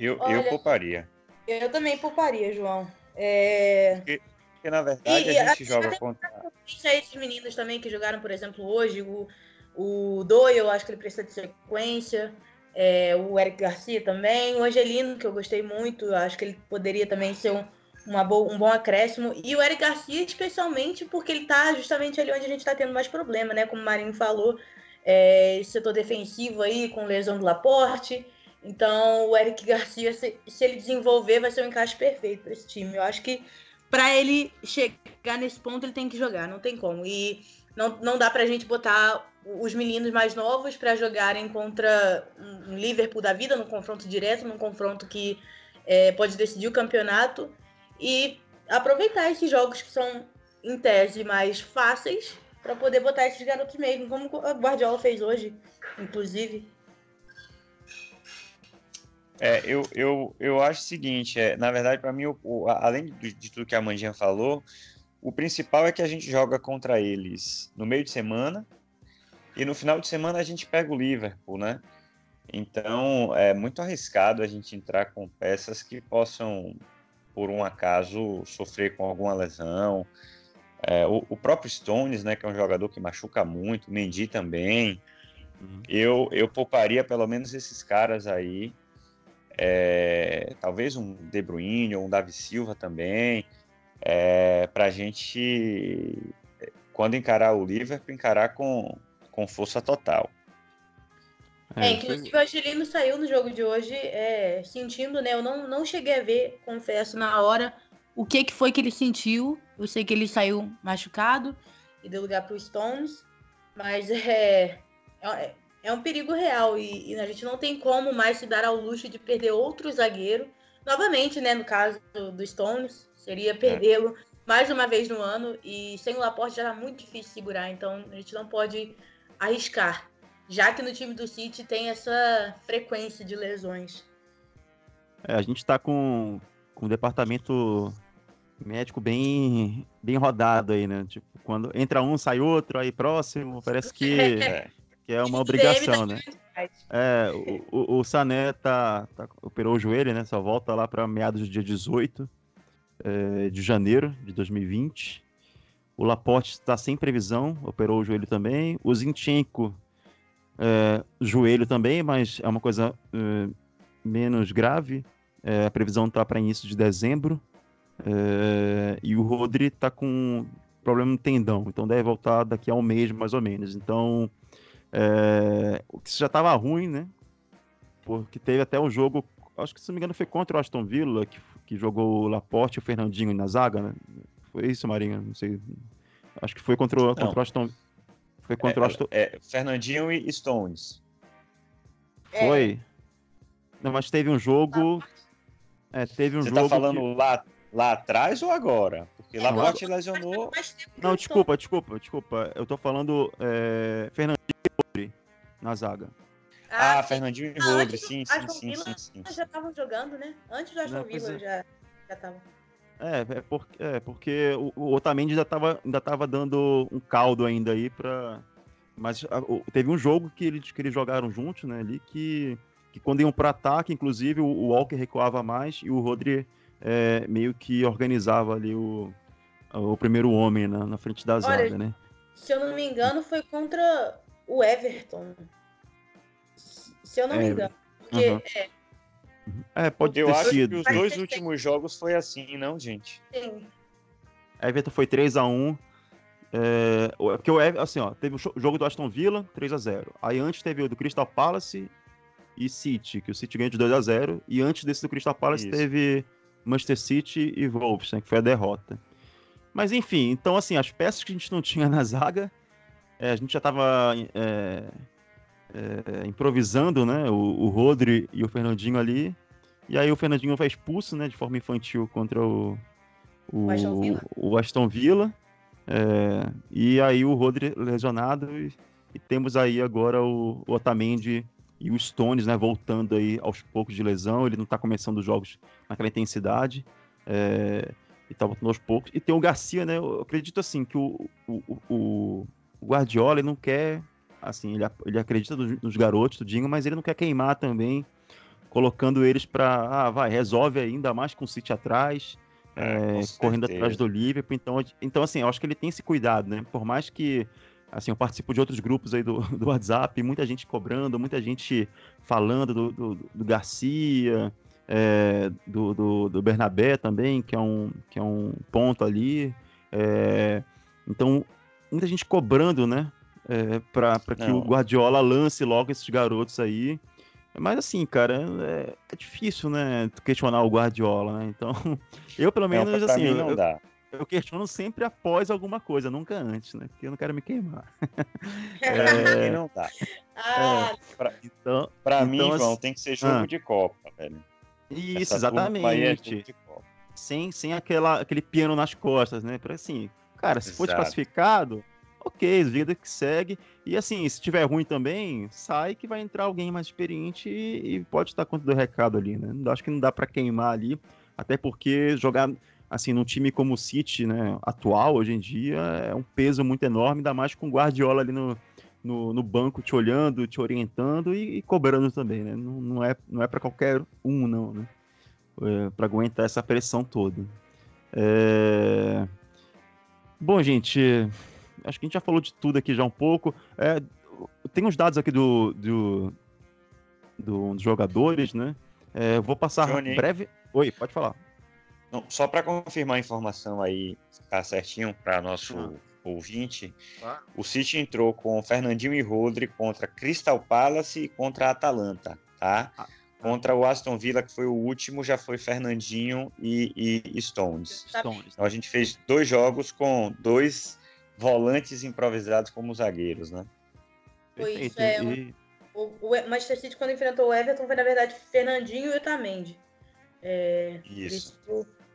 Eu, Olha, eu pouparia.
Eu também pouparia, João. É...
Porque, porque, na verdade e, a gente joga contra.
Esses meninos também que jogaram, por exemplo, hoje, o, o Doyle, eu acho que ele precisa de sequência é, o Eric Garcia também, o Angelino, que eu gostei muito, acho que ele poderia também ser um, uma um bom acréscimo, e o Eric Garcia, especialmente porque ele está justamente ali onde a gente está tendo mais problema, né? Como o Marinho falou, é, setor defensivo aí, com lesão do Laporte. Então, o Eric Garcia, se, se ele desenvolver, vai ser um encaixe perfeito para esse time. Eu acho que para ele chegar nesse ponto, ele tem que jogar, não tem como. E não, não dá para a gente botar os meninos mais novos para jogarem contra um Liverpool da vida, num confronto direto, num confronto que é, pode decidir o campeonato e aproveitar esses jogos que são, em tese, mais fáceis para poder botar esses garotos mesmo, como o Guardiola fez hoje, inclusive.
É, eu, eu, eu acho o seguinte, é, na verdade, para mim, o, o, além de, de, tudo que a Mandinha falou, o principal é que a gente joga contra eles no meio de semana, e no final de semana a gente pega o Liverpool, né? Então é muito arriscado a gente entrar com peças que possam, por um acaso, sofrer com alguma lesão. É, o, o, próprio Stones, né, que é um jogador que machuca muito, Mendy também. Uhum. Eu, eu pouparia pelo menos esses caras aí. É, talvez um De Bruyne ou um Davi Silva também. É, para a gente, quando encarar o Liverpool, encarar com, com força total.
É, é inclusive o Angelino saiu no jogo de hoje é, sentindo, né? Eu não, não cheguei a ver, confesso, na hora o que, que foi que ele sentiu. Eu sei que ele saiu machucado e deu lugar para o Stones, mas [LAUGHS] é, é, é, um perigo real e, e, a gente não tem como mais se dar ao luxo de perder outro zagueiro. Novamente, né? No caso do, do Stones, seria é. perdê-lo mais uma vez no ano e sem o Laporte já era muito difícil segurar, então a gente não pode arriscar, já que no time do City tem essa frequência de lesões.
É, a gente está com, com um departamento médico bem, bem rodado aí, né? Tipo, quando entra um, sai outro, aí próximo, parece que [LAUGHS] é, que é uma obrigação, né? É, o, o, Sané tá, tá, operou o joelho, né? Só volta lá para meados do dia 18 é, de janeiro de 2020. O Laporte está sem previsão, operou o joelho também. O Zinchenko, é, joelho também, mas é uma coisa é, menos grave. É, a previsão está para início de dezembro. É, e o Rodri está com problema no tendão, então deve voltar daqui a um mês mais ou menos. Então, é, o que já estava ruim, né? Porque teve até um jogo, acho que se não me engano foi contra o Aston Villa, que, que jogou o Laporte e o Fernandinho na zaga, né? Foi isso, Marinho? Não sei. Acho que foi contra, o, contra o Aston. Foi contra
é,
o Aston.
É, Fernandinho e Stones.
Foi. Não, mas teve um jogo. É, teve um
Você
tá jogo.
Você tá falando que... lá, lá atrás ou agora? Porque é, Laporte lesionou.
Não, desculpa, desculpa, desculpa. Eu tô falando é, Fernandinho na zaga.
Ah, ah Fernandinho e Rodri, sim, sim, sim, sim, sim,
Já estavam jogando, né? Antes do Aston Villa é. já estavam.
É, é, por, é porque o, o Otamendi ainda tava, ainda tava dando um caldo ainda aí para Mas a, o, teve um jogo que eles, que eles jogaram juntos, né, ali, que, que quando iam para ataque, inclusive, o, o, Walker recuava mais e o Rodri é, meio que organizava ali o, o primeiro homem na, na frente da zaga, Olha, né?
Se eu não me engano, foi contra o Everton. Se eu não é, me engano. Porque uhum. é,
é, pode
eu
ter
acho
sido.
que os dois últimos jogos foi assim, não, gente?
Sim.
Everton foi 3x1. É, porque o Everton, assim, ó, teve o jogo do Aston Villa, 3x0. Aí antes teve o do Crystal Palace e City, que o City ganhou de 2x0. E antes desse do Crystal Palace Isso. teve Manchester City e Wolves, né, que foi a derrota. Mas enfim, então assim, as peças que a gente não [LAUGHS] tinha na zaga, é, a gente já estava é, é, improvisando, né? O, o Rodri e o Fernandinho ali. E aí o Fernandinho foi expulso, né? De forma infantil contra o, o, o Aston Villa. O Aston Villa é, e aí o Rodri lesionado. E, e temos aí agora o, o, Otamendi e o Stones, né? Voltando aí aos poucos de lesão. Ele não está começando os jogos naquela intensidade. É, e tá voltando aos poucos. E tem o Garcia, né? Eu acredito assim que o, o, o, o Guardiola ele não quer assim, ele, ele acredita nos garotos, tudinho, mas ele não quer queimar também, colocando eles para, ah, vai, resolve ainda mais com o City atrás, é, é, correndo atrás do Liverpool. Então, então, assim, eu acho que ele tem esse cuidado, né? Por mais que, assim, eu participo de outros grupos aí do, [LAUGHS] do WhatsApp, muita gente cobrando, muita gente falando do, do, do Garcia, é, do, do, do, Bernabé também, que é um, que é um ponto ali. É, então, muita gente cobrando, né? é, para que o Guardiola lance logo esses garotos aí. Mas assim, cara, é, é difícil, né, questionar o Guardiola, né? Então, [LAUGHS] eu pelo menos, não, assim, eu,
não dá.
eu questiono sempre após alguma coisa, nunca antes, né? Porque eu não quero me queimar. [LAUGHS]
é... não dá. Ah. É, pra, então, pra então, mim, assim, João, tem que ser jogo ah. de Copa, velho.
Isso, Essa exatamente. Sem, sem aquela, aquele piano nas costas, né? Para assim, cara, se Exato. for desclassificado, ok, vida que segue. E assim, se tiver ruim também, sai que vai entrar alguém mais experiente e, e pode estar conta do recado ali, né? Acho que não dá para queimar ali, até porque jogar assim num time como o City, né, atual hoje em dia, é um peso muito enorme, ainda mais com o Guardiola ali no, no, no banco te olhando, te orientando e, e cobrando também, né? Não, não é, não é para qualquer um, não, né? É, para aguentar essa pressão toda. É... Bom, gente, acho que a gente já falou de tudo aqui já um pouco. É, tem uns dados aqui do, do, do dos jogadores, né? É, vou passar Johnny. breve. Oi, pode falar.
Não, só para confirmar a informação aí, ficar certinho para nosso ah. ouvinte, ah. o City entrou com Fernandinho e Rodri contra Crystal Palace e contra a Atalanta, tá? Ah. Contra o Aston Villa, que foi o último, já foi Fernandinho e, e Stones. Stones. Então a gente fez dois jogos com dois volantes improvisados como zagueiros, né?
Foi isso, é. O, o Manchester City, quando enfrentou o Everton, foi na verdade Fernandinho e Otamendi. É,
isso.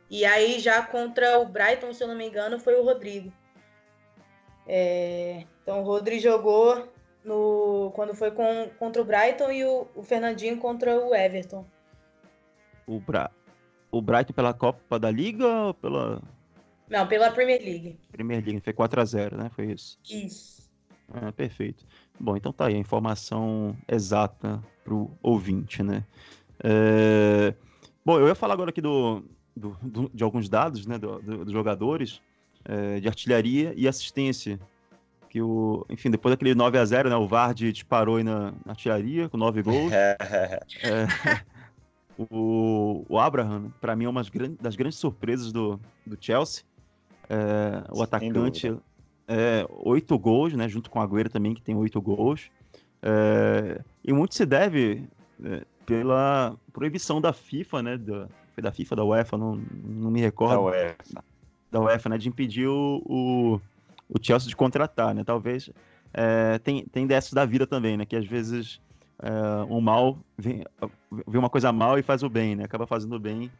E aí, já contra o Brighton, se eu não me engano, foi o Rodrigo. É, então, o Rodrigo jogou no, quando foi com, contra o Brighton e o, o Fernandinho contra o Everton.
O, Bra o Brighton pela Copa da Liga ou pela.
Não, pela Premier League.
Premier League, foi 4x0, né? Foi isso?
Isso.
Ah, perfeito. Bom, então tá aí a informação exata pro ouvinte, né? É... Bom, eu ia falar agora aqui do, do, do de alguns dados, né, dos do, do jogadores é, de artilharia e assistência. Que o, enfim, depois daquele 9 a 0 né, o Vard disparou aí na, na artilharia com 9 gols. [LAUGHS] é, [LAUGHS] o, o Abraham, para mim, é uma das grandes surpresas do, do Chelsea. É, o atacante, é, oito gols, né? Junto com o Agüero também, que tem oito gols. É, e muito se deve é, pela proibição da FIFA, né? Da, foi da FIFA, da UEFA, não, não me recordo. Da
UEFA.
Da UEFA, né? De impedir o, o, o Chelsea de contratar, né? Talvez é, tem, tem dessas da vida também, né? Que às vezes é, o mal vê, vê uma coisa mal e faz o bem, né? Acaba fazendo o bem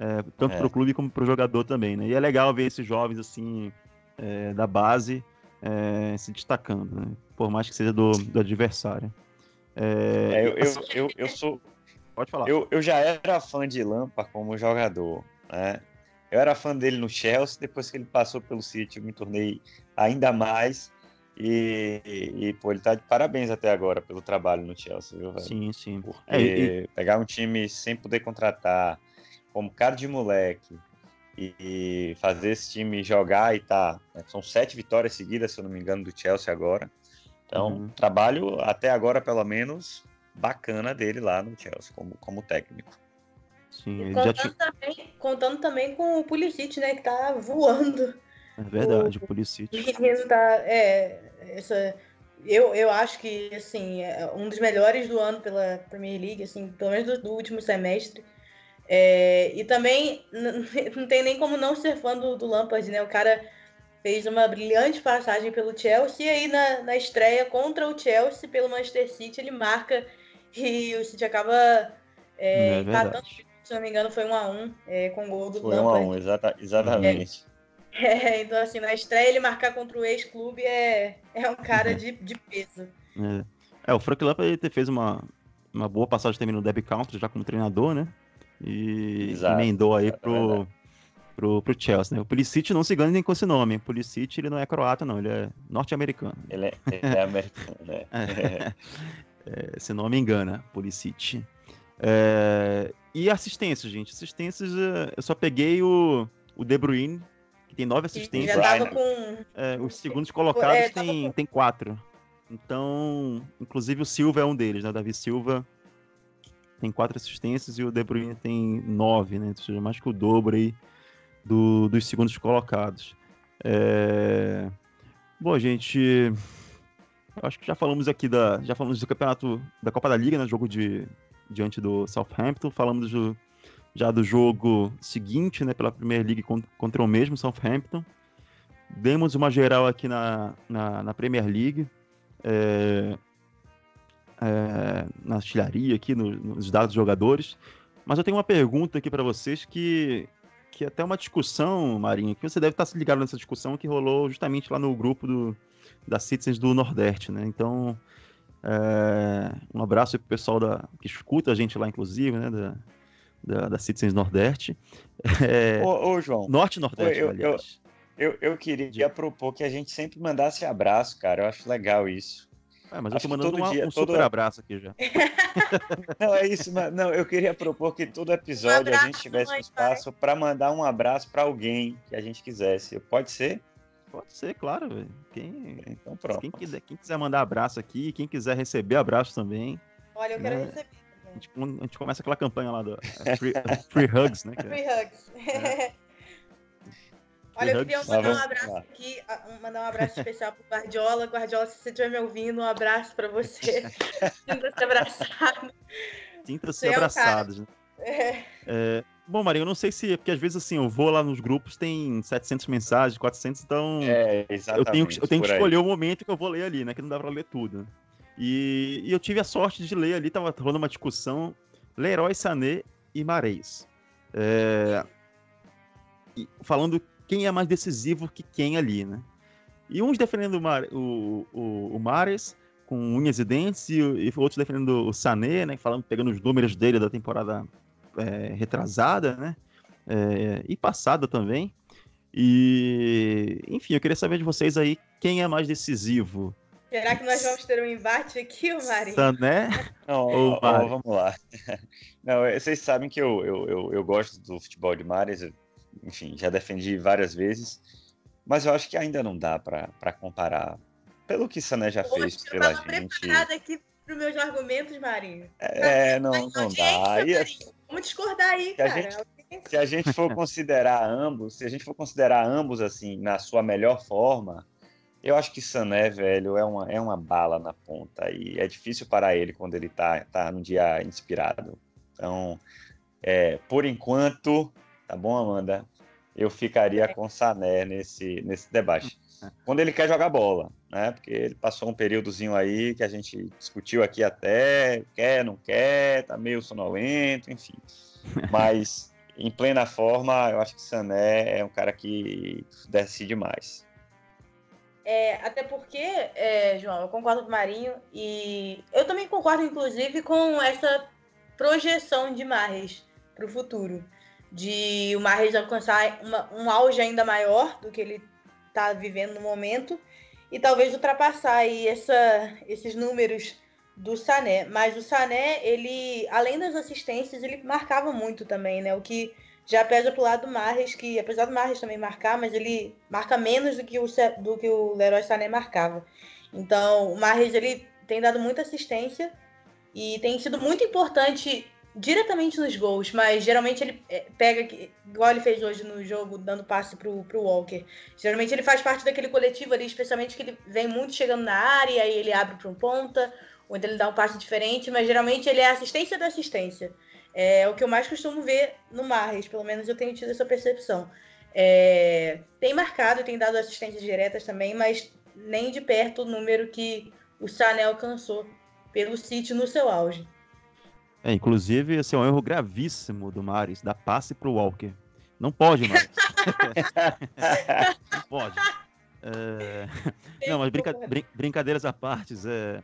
é, tanto é. para o clube como para o jogador também, né? E é legal ver esses jovens assim é, da base é, se destacando, né? Por mais que seja do, do adversário.
É, é, eu, eu, eu, eu, sou.
Pode falar.
Eu, eu já era fã de Lampa como jogador, né? Eu era fã dele no Chelsea, depois que ele passou pelo City, eu me tornei ainda mais. E, e, pô, ele tá de parabéns até agora pelo trabalho no Chelsea, viu, velho?
Sim, sim.
Porque é, e... pegar um time sem poder contratar, como cara de moleque, e fazer esse time jogar e tá. Né, são sete vitórias seguidas, se eu não me engano, do Chelsea agora. Então, uhum. trabalho até agora, pelo menos, bacana dele lá no Chelsea, como, como técnico.
Sim, contando, te... também, contando também com o Pulisic, né, que tá voando.
É verdade, o, o Pulisic.
O tá, é, essa, eu, eu acho que, assim, é um dos melhores do ano pela Premier League, assim, pelo menos do, do último semestre. É, e também [LAUGHS] não tem nem como não ser fã do, do Lampard, né? O cara fez uma brilhante passagem pelo Chelsea e aí na, na estreia contra o Chelsea pelo Manchester City ele marca e o City acaba é, é catando, se não me engano foi um a um é, com o gol do
foi Lampard. Foi um a um, exata, exatamente.
É, [LAUGHS] é, então assim, na estreia ele marcar contra o ex-clube é, é um cara de, de peso.
É. é, o Frank Lampard fez uma, uma boa passagem também no Derby Country já como treinador, né? E Exato, emendou aí pro, pro, pro Chelsea, né? O Pulisic não se engana nem com esse nome. O Pulisic, ele não é croata, não. Ele é norte-americano.
Ele é, ele é americano, né? [LAUGHS]
é, esse nome engana, Pulisic. É, e assistência, gente. Assistências, é, eu só peguei o, o De Bruyne, que tem nove assistências. Já
tava com...
É, os segundos colocados é, tem, com... tem quatro. Então, inclusive o Silva é um deles, né? O Davi Silva tem quatro assistências e o De Bruyne tem nove, né? Ou seja, mais que o dobro aí do, dos segundos colocados. É... Bom, gente, acho que já falamos aqui da, já falamos do campeonato da Copa da Liga, né? Jogo de diante do Southampton, falamos do, já do jogo seguinte, né? Pela Premier League contra o mesmo Southampton. Demos uma geral aqui na, na, na Premier League. É, é, na artilharia aqui, no, nos dados dos jogadores. Mas eu tenho uma pergunta aqui para vocês que, que é até uma discussão, Marinho, que você deve estar se ligado nessa discussão que rolou justamente lá no grupo do, da Citizens do Nordeste, né? Então, é, um abraço para o pessoal da, que escuta a gente lá, inclusive, né? Da, da, da Citizens Nordeste.
É, ô, ô, João.
Norte-Nordeste,
aliás. Eu, eu, eu queria propor que a gente sempre mandasse abraço, cara. Eu acho legal isso.
É, mas eu tô mandando uma, dia, um todo... super abraço aqui já. [LAUGHS]
não, é isso. Mas, não, eu queria propor que todo episódio um a gente tivesse um espaço para mandar um abraço para alguém que a gente quisesse. Pode ser?
Pode ser, claro. Quem, então, pronto. Quem quiser, quem quiser mandar abraço aqui, quem quiser receber abraço também.
Olha, eu quero né? receber.
A gente, a gente, começa aquela campanha lá do Free, free Hugs, né?
Free Hugs. É. [LAUGHS] Olha, eu queria mandar um abraço aqui, mandar um abraço especial pro Guardiola. Guardiola, se você estiver me ouvindo, um abraço para você. [LAUGHS] Sinta-se abraçado.
Sinta-se é abraçados. Né? É. É, bom, Marinho, eu não sei se... Porque às vezes, assim, eu vou lá nos grupos, tem 700 mensagens, 400, então...
É, exatamente.
Eu tenho, eu tenho que escolher o momento que eu vou ler ali, né? Que não dá pra ler tudo. E, e eu tive a sorte de ler ali, tava rolando uma discussão, Leroy Sané e Mareis. É, falando quem é mais decisivo que quem ali, né? E uns defendendo o, Mar, o, o, o Mares com unhas e dentes, e, e, outros defendendo o Sané, né? Falando, pegando os números dele da temporada é, retrasada, né? É, e passada também. E, enfim, eu queria saber de vocês aí quem é mais decisivo.
Será que nós vamos ter um embate aqui, Marinho?
Sané
Não, ou ó, ó, vamos lá. [LAUGHS] Não, vocês sabem que eu, eu, eu, eu gosto do futebol de Mares, enfim, já defendi várias vezes, mas eu acho que ainda não dá para comparar. Pelo que Sané já Poxa, fez pela gente. Eu
preparada aqui para os meus argumentos, Marinho.
É, não, não dá. E,
Vamos discordar aí,
cara. A gente, se a gente for considerar ambos, se a gente for considerar ambos assim na sua melhor forma, eu acho que Sané, velho, é uma, é uma bala na ponta e é difícil para ele quando ele tá, tá num dia inspirado. Então, é, por enquanto, Tá bom, Amanda? Eu ficaria com o Sané nesse, nesse debate. Quando ele quer jogar bola, né? Porque ele passou um períodozinho aí que a gente discutiu aqui até, quer, não quer, tá meio sonolento, enfim. [LAUGHS] Mas em plena forma, eu acho que Sané é um cara que decide mais.
É, até porque, é, João, eu concordo com o Marinho e eu também concordo, inclusive, com essa projeção de Marres para o futuro de o Mahrez alcançar uma, um auge ainda maior do que ele está vivendo no momento e talvez ultrapassar aí essa, esses números do Sané. Mas o Sané, ele, além das assistências, ele marcava muito também, né? O que Já pesa pro lado do Marres, que apesar do Marres também marcar, mas ele marca menos do que o, do que o Leroy Sané marcava. Então, o Marres ele tem dado muita assistência e tem sido muito importante diretamente nos gols, mas geralmente ele é, pega, igual ele fez hoje no jogo, dando passe pro, pro Walker. Geralmente ele faz parte daquele coletivo ali, especialmente que ele vem muito chegando na área, aí ele abre para um ponta, ou então ele dá um passe diferente, mas geralmente ele é assistência da assistência. É o que eu mais costumo ver no Marres, pelo menos eu tenho tido essa percepção. É, tem marcado, tem dado assistências diretas também, mas nem de perto o número que o Sané alcançou pelo City no seu auge.
É, inclusive, esse é um erro gravíssimo do Maris, dar passe pro Walker. Não pode, Maris. [LAUGHS] não pode. É... [LAUGHS] Não, mas brinca... brin... brincadeiras à parte, é...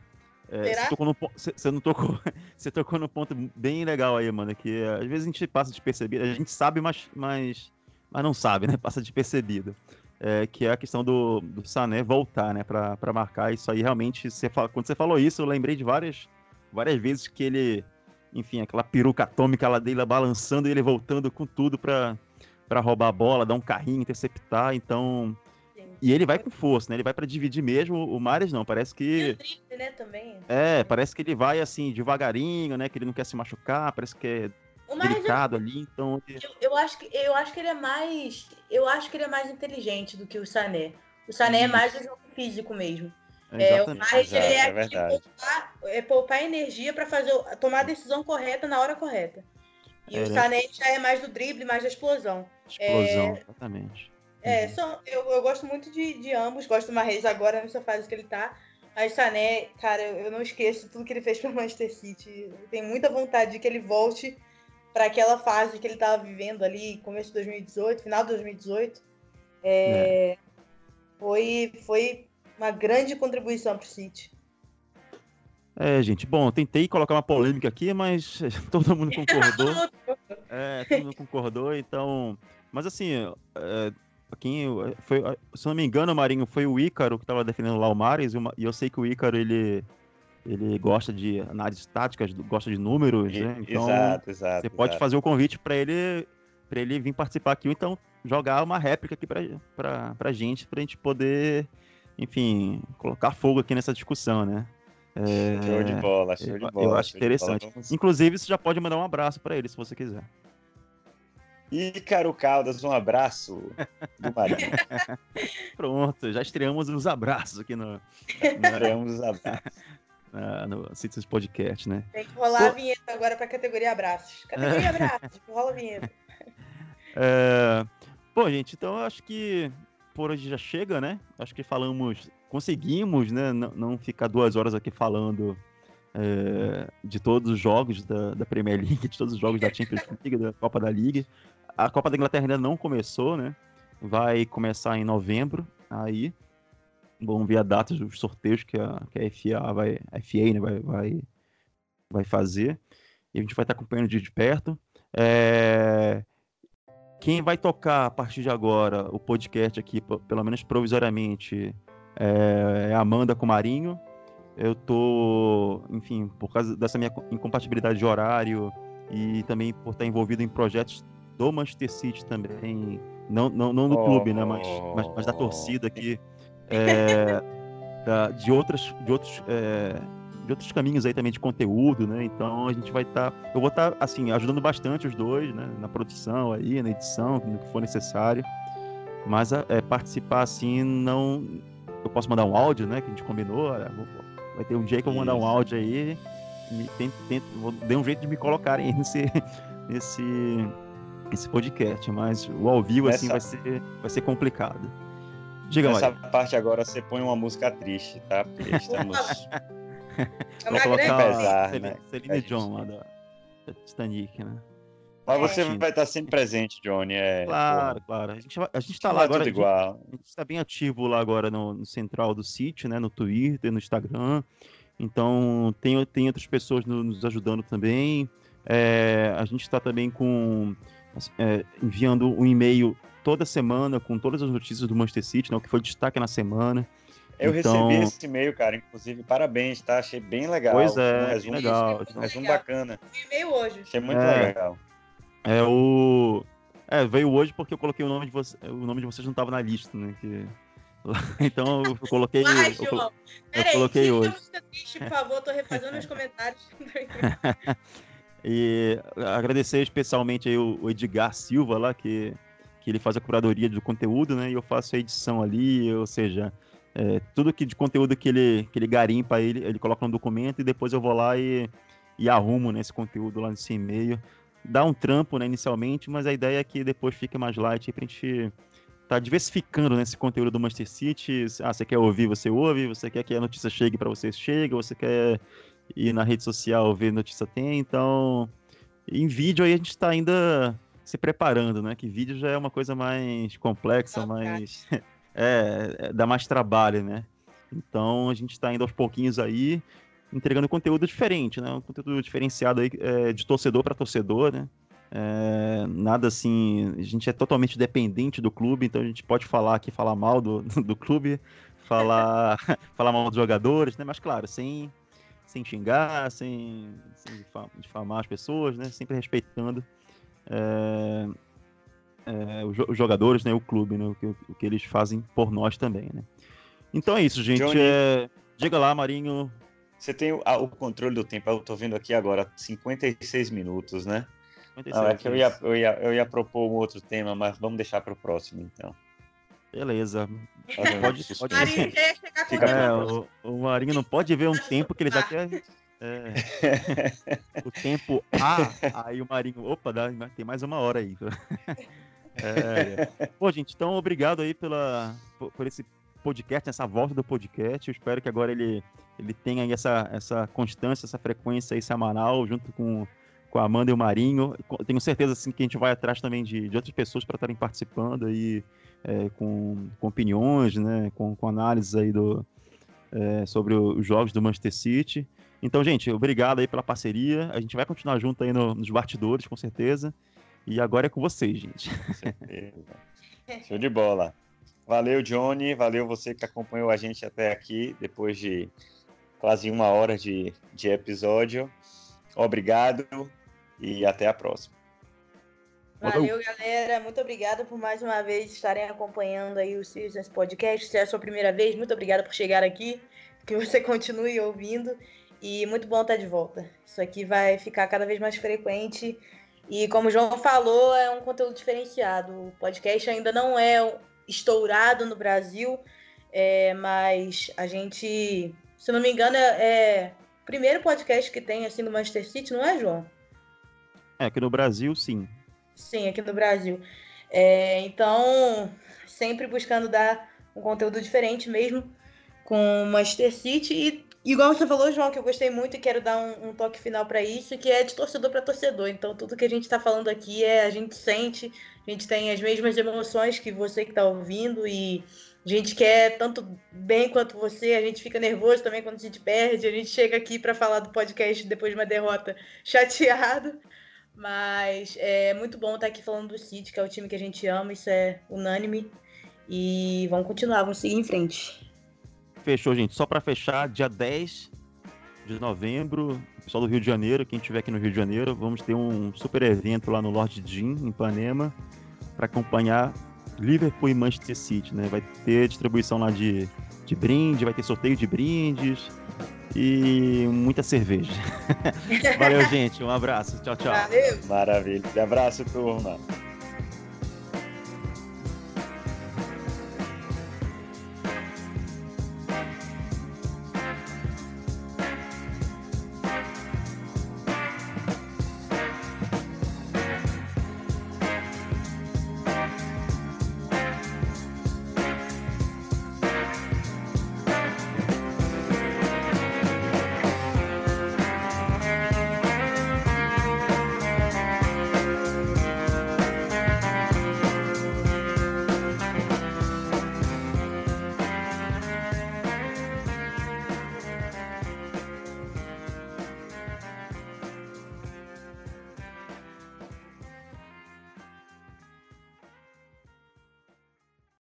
É, você, tocou no, você, você, não tocou, [LAUGHS] você tocou no ponto bem legal aí, mano, que às vezes a gente passa despercebido, a gente sabe, mas, mas, mas não sabe, né? Passa despercebido. É, que é a questão do, do Sané voltar, né, pra, pra marcar. Isso aí realmente, você quando você falou isso, eu lembrei de várias, várias vezes que ele enfim, aquela peruca atômica lá dele balançando e ele voltando com tudo para roubar a bola, dar um carrinho, interceptar, então e ele vai com força, né? Ele vai para dividir mesmo. O Mares não, parece que
drible, né, também.
É, parece que ele vai assim devagarinho, né? Que ele não quer se machucar, parece que é delicado é... ali, então
eu, eu, acho que eu acho que ele é mais eu acho que ele é mais inteligente do que o Sané. O Sané é mais do jogo físico mesmo. É, o mais ele é, é, poupar, é poupar energia para fazer tomar a decisão correta na hora correta. E é, o Sané já é mais do drible, mais da explosão.
Explosão, é, exatamente.
É, uhum. são, eu, eu gosto muito de, de ambos, gosto do Marreis agora nessa fase que ele tá. Mas Sané, cara, eu não esqueço tudo que ele fez para Manchester City. Eu tenho muita vontade de que ele volte para aquela fase que ele estava vivendo ali, começo de 2018, final de 2018. É, é. Foi, foi uma grande contribuição para o City.
É, gente, bom, tentei colocar uma polêmica aqui, mas [LAUGHS] todo mundo concordou. [LAUGHS] é, todo mundo concordou, então. Mas assim, é, quem foi, se não me engano, Marinho, foi o Ícaro que estava defendendo lá o Mares, e eu sei que o Ícaro ele, ele gosta de análises táticas, gosta de números, né? Então,
exato, exato.
Você pode
exato.
fazer o convite para ele para ele vir participar aqui, ou então jogar uma réplica aqui para pra gente, pra gente poder enfim, colocar fogo aqui nessa discussão, né?
É, show de bola, show de bola.
Eu acho interessante. Vamos... Inclusive, você já pode mandar um abraço para ele, se você quiser.
Ícaro Caldas, um abraço do Marinho. [LAUGHS]
Pronto, já estreamos os abraços aqui no. [LAUGHS]
Estreamos os abraços.
no Citizens Podcast, né?
Tem que rolar Pô... a vinheta agora para a categoria abraços. Categoria [LAUGHS] abraços, rola a vinheta.
É... Bom, gente, então eu acho que por hoje já chega, né? Acho que falamos, conseguimos, né? Não, não ficar duas horas aqui falando é, de todos os jogos da, da, Premier League, de todos os jogos da Champions [LAUGHS] League, da Copa da Liga. A Copa da Inglaterra ainda não começou, né? Vai começar em novembro, aí. Vamos ver a data dos sorteios que a, que a FA vai, a FA, né, vai, vai, vai fazer. E a gente vai estar acompanhando de perto. É, quem vai tocar a partir de agora o podcast aqui, pelo menos provisoriamente, é, é Amanda com Marinho. Eu tô, enfim, por causa dessa minha incompatibilidade de horário e também por estar envolvido em projetos do Manchester City também, não, não, não do oh, clube, né, mas, mas, mas, da torcida aqui, é, [LAUGHS] da, de, outras, de outros é, de outros caminhos aí também de conteúdo, né? Então a gente vai estar, tá, eu vou estar tá, assim ajudando bastante os dois, né? Na produção aí, na edição, no que for necessário. Mas é, participar assim não, eu posso mandar um áudio, né? Que a gente combinou. É, vai ter um dia que eu vou mandar um áudio aí. Me, tento, tento, vou, dê um jeito de me colocarem [LAUGHS] nesse, nesse, nesse podcast, mas o ao vivo assim vai ser, vai ser complicado.
Diga, Nessa Maria. parte agora você põe uma música triste, tá? Porque estamos [LAUGHS]
é Vou colocar pesar, Celine, né? Celine John lá da, da Titanic, né?
Mas você vai estar sempre presente, Johnny. É,
claro, pô. claro. A gente, a gente tá lá agora. Tudo igual. A gente está bem ativo lá agora no, no, central do sítio, né? No Twitter, no Instagram. Então, tem, tem outras pessoas no, nos ajudando também. É, a gente está também com é, enviando um e-mail toda semana com todas as notícias do Manchester City, né, o que foi destaque na semana.
Eu então... recebi esse e-mail, cara, inclusive, parabéns, tá? Achei bem legal.
Pois é, um resumo, legal.
Um resumo bacana.
e-mail hoje.
Achei muito é, legal.
É o... É, veio hoje porque eu coloquei o nome de vocês. O nome de vocês não estava na lista, né? Que... [LAUGHS] Então eu coloquei.
Vai, eu, João.
eu, eu coloquei hoje.
Triste, por favor, tô refazendo os comentários. [LAUGHS]
e agradecer especialmente aí o Edgar Silva lá, que, que ele faz a curadoria do conteúdo, né? E eu faço a edição ali, ou seja, é, tudo que de conteúdo que ele, que ele garimpa, ele, ele coloca no documento e depois eu vou lá e, e arrumo nesse né, conteúdo lá nesse e-mail. Dá um trampo, né, inicialmente, mas a ideia é que depois fique mais light pra gente tá diversificando nesse conteúdo do Manchester City. Ah, você quer ouvir, você ouve. Você quer que a notícia chegue para você, chega. Você quer ir na rede social ver notícia tem. Então, em vídeo aí a gente está ainda se preparando, né? Que vídeo já é uma coisa mais complexa, mais [LAUGHS] é, é, dá mais trabalho, né? Então a gente está indo aos pouquinhos aí entregando conteúdo diferente, né? Um conteúdo diferenciado aí é, de torcedor para torcedor, né? É, nada assim, a gente é totalmente dependente do clube, então a gente pode falar aqui, falar mal do, [LAUGHS] do clube, falar, [LAUGHS] falar mal dos jogadores, né? Mas claro, sem, sem xingar, sem, sem difamar as pessoas, né? Sempre respeitando é, é, os jogadores, né? O clube, né? O que, o que eles fazem por nós também, né? Então é isso, gente. É, diga lá, Marinho.
Você tem o, o controle do tempo. Eu tô vendo aqui agora 56 minutos, né? Não, é que eu ia, eu, ia, eu ia propor um outro tema, mas vamos deixar para o próximo, então.
Beleza. Pode, pode... Marinho Fica é, o, o, Marinho não pode ver um tempo que ele já quer. É, [LAUGHS] o tempo A, aí o Marinho. Opa, dá, tem mais uma hora aí. É, é. [LAUGHS] Gente, então obrigado aí pela, por, por, esse podcast, essa volta do podcast. Eu espero que agora ele, ele tenha aí essa, essa constância, essa frequência aí semanal, junto com com a Amanda e o Marinho. Tenho certeza assim, que a gente vai atrás também de, de outras pessoas para estarem participando aí é, com, com, opiniões, né, com, com análises aí do, é, sobre os jogos do Manchester City. Então, gente, obrigado aí pela parceria. A gente vai continuar junto aí no, nos bastidores, com certeza. E agora é com vocês, gente. Com.
Show de bola. Valeu, Johnny. Valeu você que acompanhou a gente até aqui, depois de quase uma hora de, de episódio. Obrigado e até a próxima.
Valeu, galera. Muito obrigada por mais uma vez estarem acompanhando aí o Citizens Podcast. Se é a sua primeira vez, muito obrigada por chegar aqui. Que você [LAUGHS] continue ouvindo. E muito bom estar de volta. Isso aqui vai ficar cada vez mais frequente. E como o João falou, é um conteúdo diferenciado. O podcast ainda não é estourado no Brasil, é, mas a gente, se não me engano, é, é o primeiro podcast que tem assim no Manchester City, não é, João?
É, aqui no Brasil, sim.
Sim, aqui no Brasil. É, então, sempre buscando dar um conteúdo diferente mesmo com o Manchester City. E, igual você falou, João, que eu gostei muito e quero dar um, um toque final para isso, que é de torcedor para torcedor. Então, tudo que a gente está falando aqui é a gente sente, a gente tem as mesmas emoções que você que está ouvindo e a gente quer tanto bem quanto você, a gente fica nervoso também quando a gente perde, a gente chega aqui para falar do podcast depois de uma derrota [LAUGHS] chateado. Mas é muito bom estar aqui falando do City, que é o time que a gente ama, isso é unânime. E vamos continuar, vamos seguir em frente.
Fechou, gente. Só para fechar, dia 10 de novembro, pessoal do Rio de Janeiro, quem estiver aqui no Rio de Janeiro, vamos ter um super evento lá no Lord Jim, em Ipanema, para acompanhar Liverpool e Manchester City, né? Vai ter distribuição lá de, de brinde, vai ter sorteio de brindes e muita cerveja. [LAUGHS] Valeu, gente. Um abraço. Tchau, tchau.
Valeu. Maravilha. Um abraço, turma.